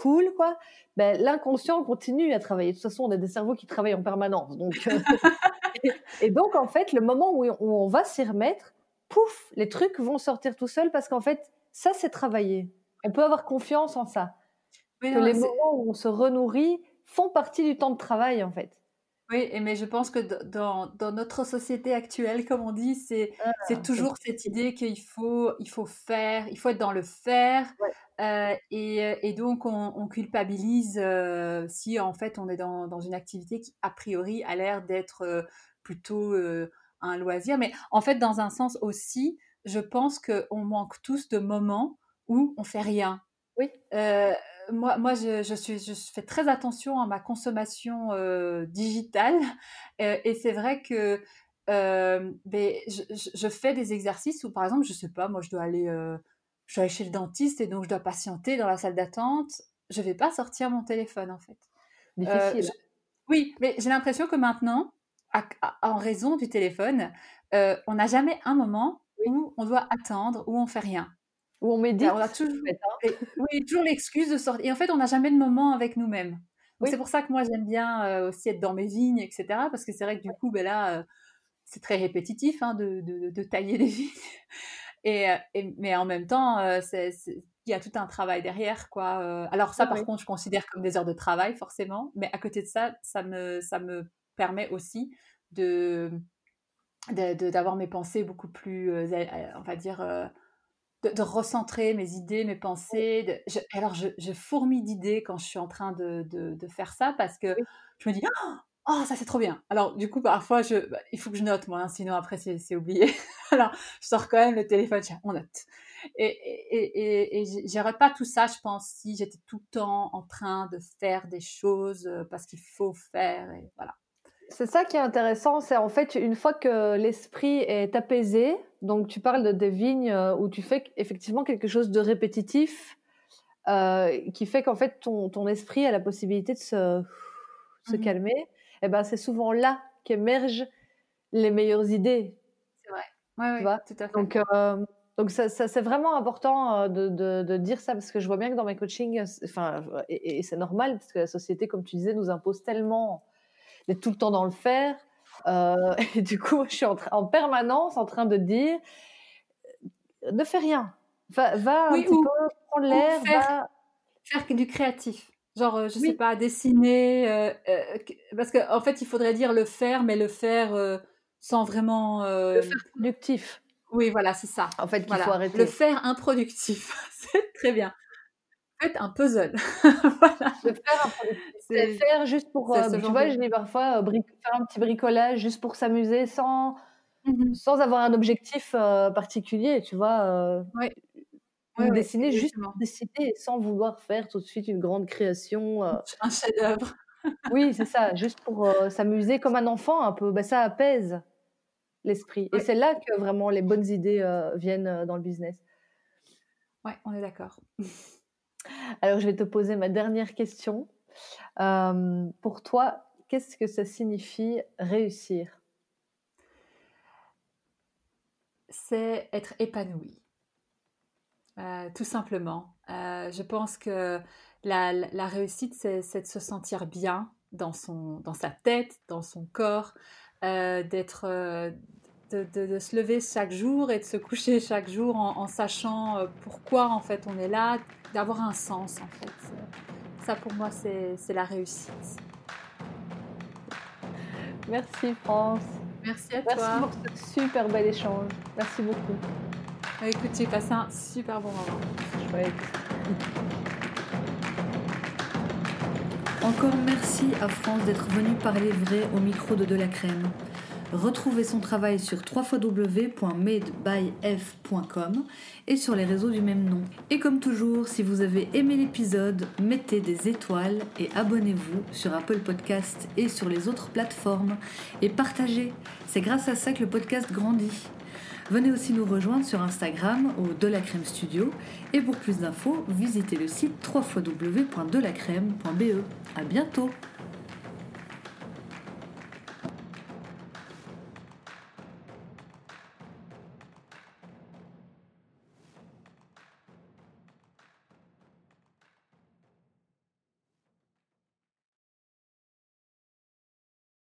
cool, quoi. Ben, l'inconscient continue à travailler. De toute façon, on a des cerveaux qui travaillent en permanence. Donc, euh, et, donc, en fait, le moment où, on va s'y remettre, pouf, les trucs vont sortir tout seuls parce qu'en fait, ça, c'est travailler. On peut avoir confiance en ça. que les moments où on se renourrit font partie du temps de travail, en fait. Oui, mais je pense que dans, dans notre société actuelle, comme on dit, c'est ah, c'est toujours cette idée qu'il faut, il faut faire, il faut être dans le faire. Euh, et, et, donc, on, on culpabilise euh, si en fait on est dans, dans, une activité qui, a priori, a l'air d'être euh, plutôt un loisir. Mais en fait, dans un sens aussi, je pense qu'on manque tous de moments où on fait rien. Oui moi, moi je, je, suis, je fais très attention à ma consommation euh, digitale. Euh, et c'est vrai que euh, ben, je, je, fais des exercices où, par exemple, je sais pas, moi, je dois aller, je dois aller chez le dentiste et donc je dois patienter dans la salle d'attente. Je vais pas sortir mon téléphone, en fait. Difficile. oui, mais j'ai l'impression que maintenant, en raison du téléphone, on n'a jamais un moment où on doit attendre, où on fait rien où on médite. on a toujours, hein. oui, toujours l'excuse de sortir. Et en fait, on n'a jamais de moment avec nous-mêmes. C'est pour ça que moi, j'aime bien euh, aussi être dans mes vignes, etc. Parce que c'est vrai que du coup, ben là, euh, c'est très répétitif hein, de, de, de, tailler des vignes. Et, euh, et, mais en même temps, il y a tout un travail derrière. quoi. Alors ça, par contre, je considère comme des heures de travail, forcément. Mais à côté de ça, ça me, ça me permet aussi de d'avoir mes pensées beaucoup plus, on va dire de, recentrer mes idées, mes pensées. alors, je, je fourmis d'idées quand je suis en train de, de, faire ça parce que je me dis, oh, ça c'est trop bien. Alors, du coup, parfois, je, bah, il faut que je note, moi, hein, sinon après, c'est oublié. alors, je sors quand même le téléphone, on note. Et, et, et, et j'aurais pas tout ça, je pense, si j'étais tout le temps en train de faire des choses euh, parce qu'il faut faire. Et voilà. C'est ça qui est intéressant, c'est en fait une fois que l'esprit est apaisé, donc tu parles de des vignes euh, où tu fais effectivement quelque chose de répétitif, euh, qui fait qu'en fait ton, ton, esprit a la possibilité de se, se mmh calmer, et eh ben c'est souvent là qu'émergent les meilleures idées. C'est vrai. Ouais, tu vois? tout à fait. Donc, euh, donc ça, ça c'est vraiment important de, de, de, dire ça parce que je vois bien que dans mes coachings, enfin, et, et c'est normal parce que la société, comme tu disais, nous impose tellement d'être tout le temps dans le faire. Euh, et du coup, je suis en, en, permanence en train de dire ne fais rien. Va, va un petit peu prendre l'air. Faire, faire du créatif. Genre, euh, je sais pas, dessiner. Euh, euh, parce qu'en en fait, il faudrait dire le faire, mais le faire euh, sans vraiment. Le faire productif. Oui, voilà, c'est ça. En fait, il voilà. faut arrêter. Le faire improductif. c'est très bien. Faites un puzzle. voilà. Le faire improductif. C'est faire juste pour. Euh, tu vois, je dis parfois euh, faire un petit bricolage juste pour s'amuser sans, mmh sans avoir un objectif euh, particulier, tu vois. oui. Ouais, dessiner ouais, juste dessiner sans vouloir faire tout de suite une grande création. Euh... Un chef-d'œuvre. oui, c'est ça, juste pour euh, s'amuser comme un enfant un peu. Ben, ça apaise l'esprit. Ouais. Et c'est là que vraiment les bonnes idées euh, viennent dans le business. Ouais, on est d'accord. Alors, je vais te poser ma dernière question. Euh, pour toi, qu'est-ce que ça signifie réussir? C'est être épanoui. Euh, tout simplement. Euh, je pense que la, réussite, c'est de se sentir bien dans, sa tête, dans son corps, d'être, de, de, de, se lever chaque jour et de se coucher chaque jour en, en sachant pourquoi en fait on est là, d'avoir un sens en fait. Ça pour moi, c'est la réussite. Merci France. Merci à Merci toi. Merci pour ce super bel échange. Merci beaucoup. Écoute, j'ai passé un super bon moment. Chouette. Encore merci à France d'être venue parler vrai au micro de De la Crème. Retrouvez son travail sur www.madebyf.com et sur les réseaux du même nom. Et comme toujours, si vous avez aimé l'épisode, mettez des étoiles et abonnez-vous sur Apple Podcast et sur les autres plateformes et partagez. C'est grâce à ça que le podcast grandit. Venez aussi nous rejoindre sur Instagram au De la Crème Studio et pour plus d'infos, visitez le site www.delacrème.be. À bientôt!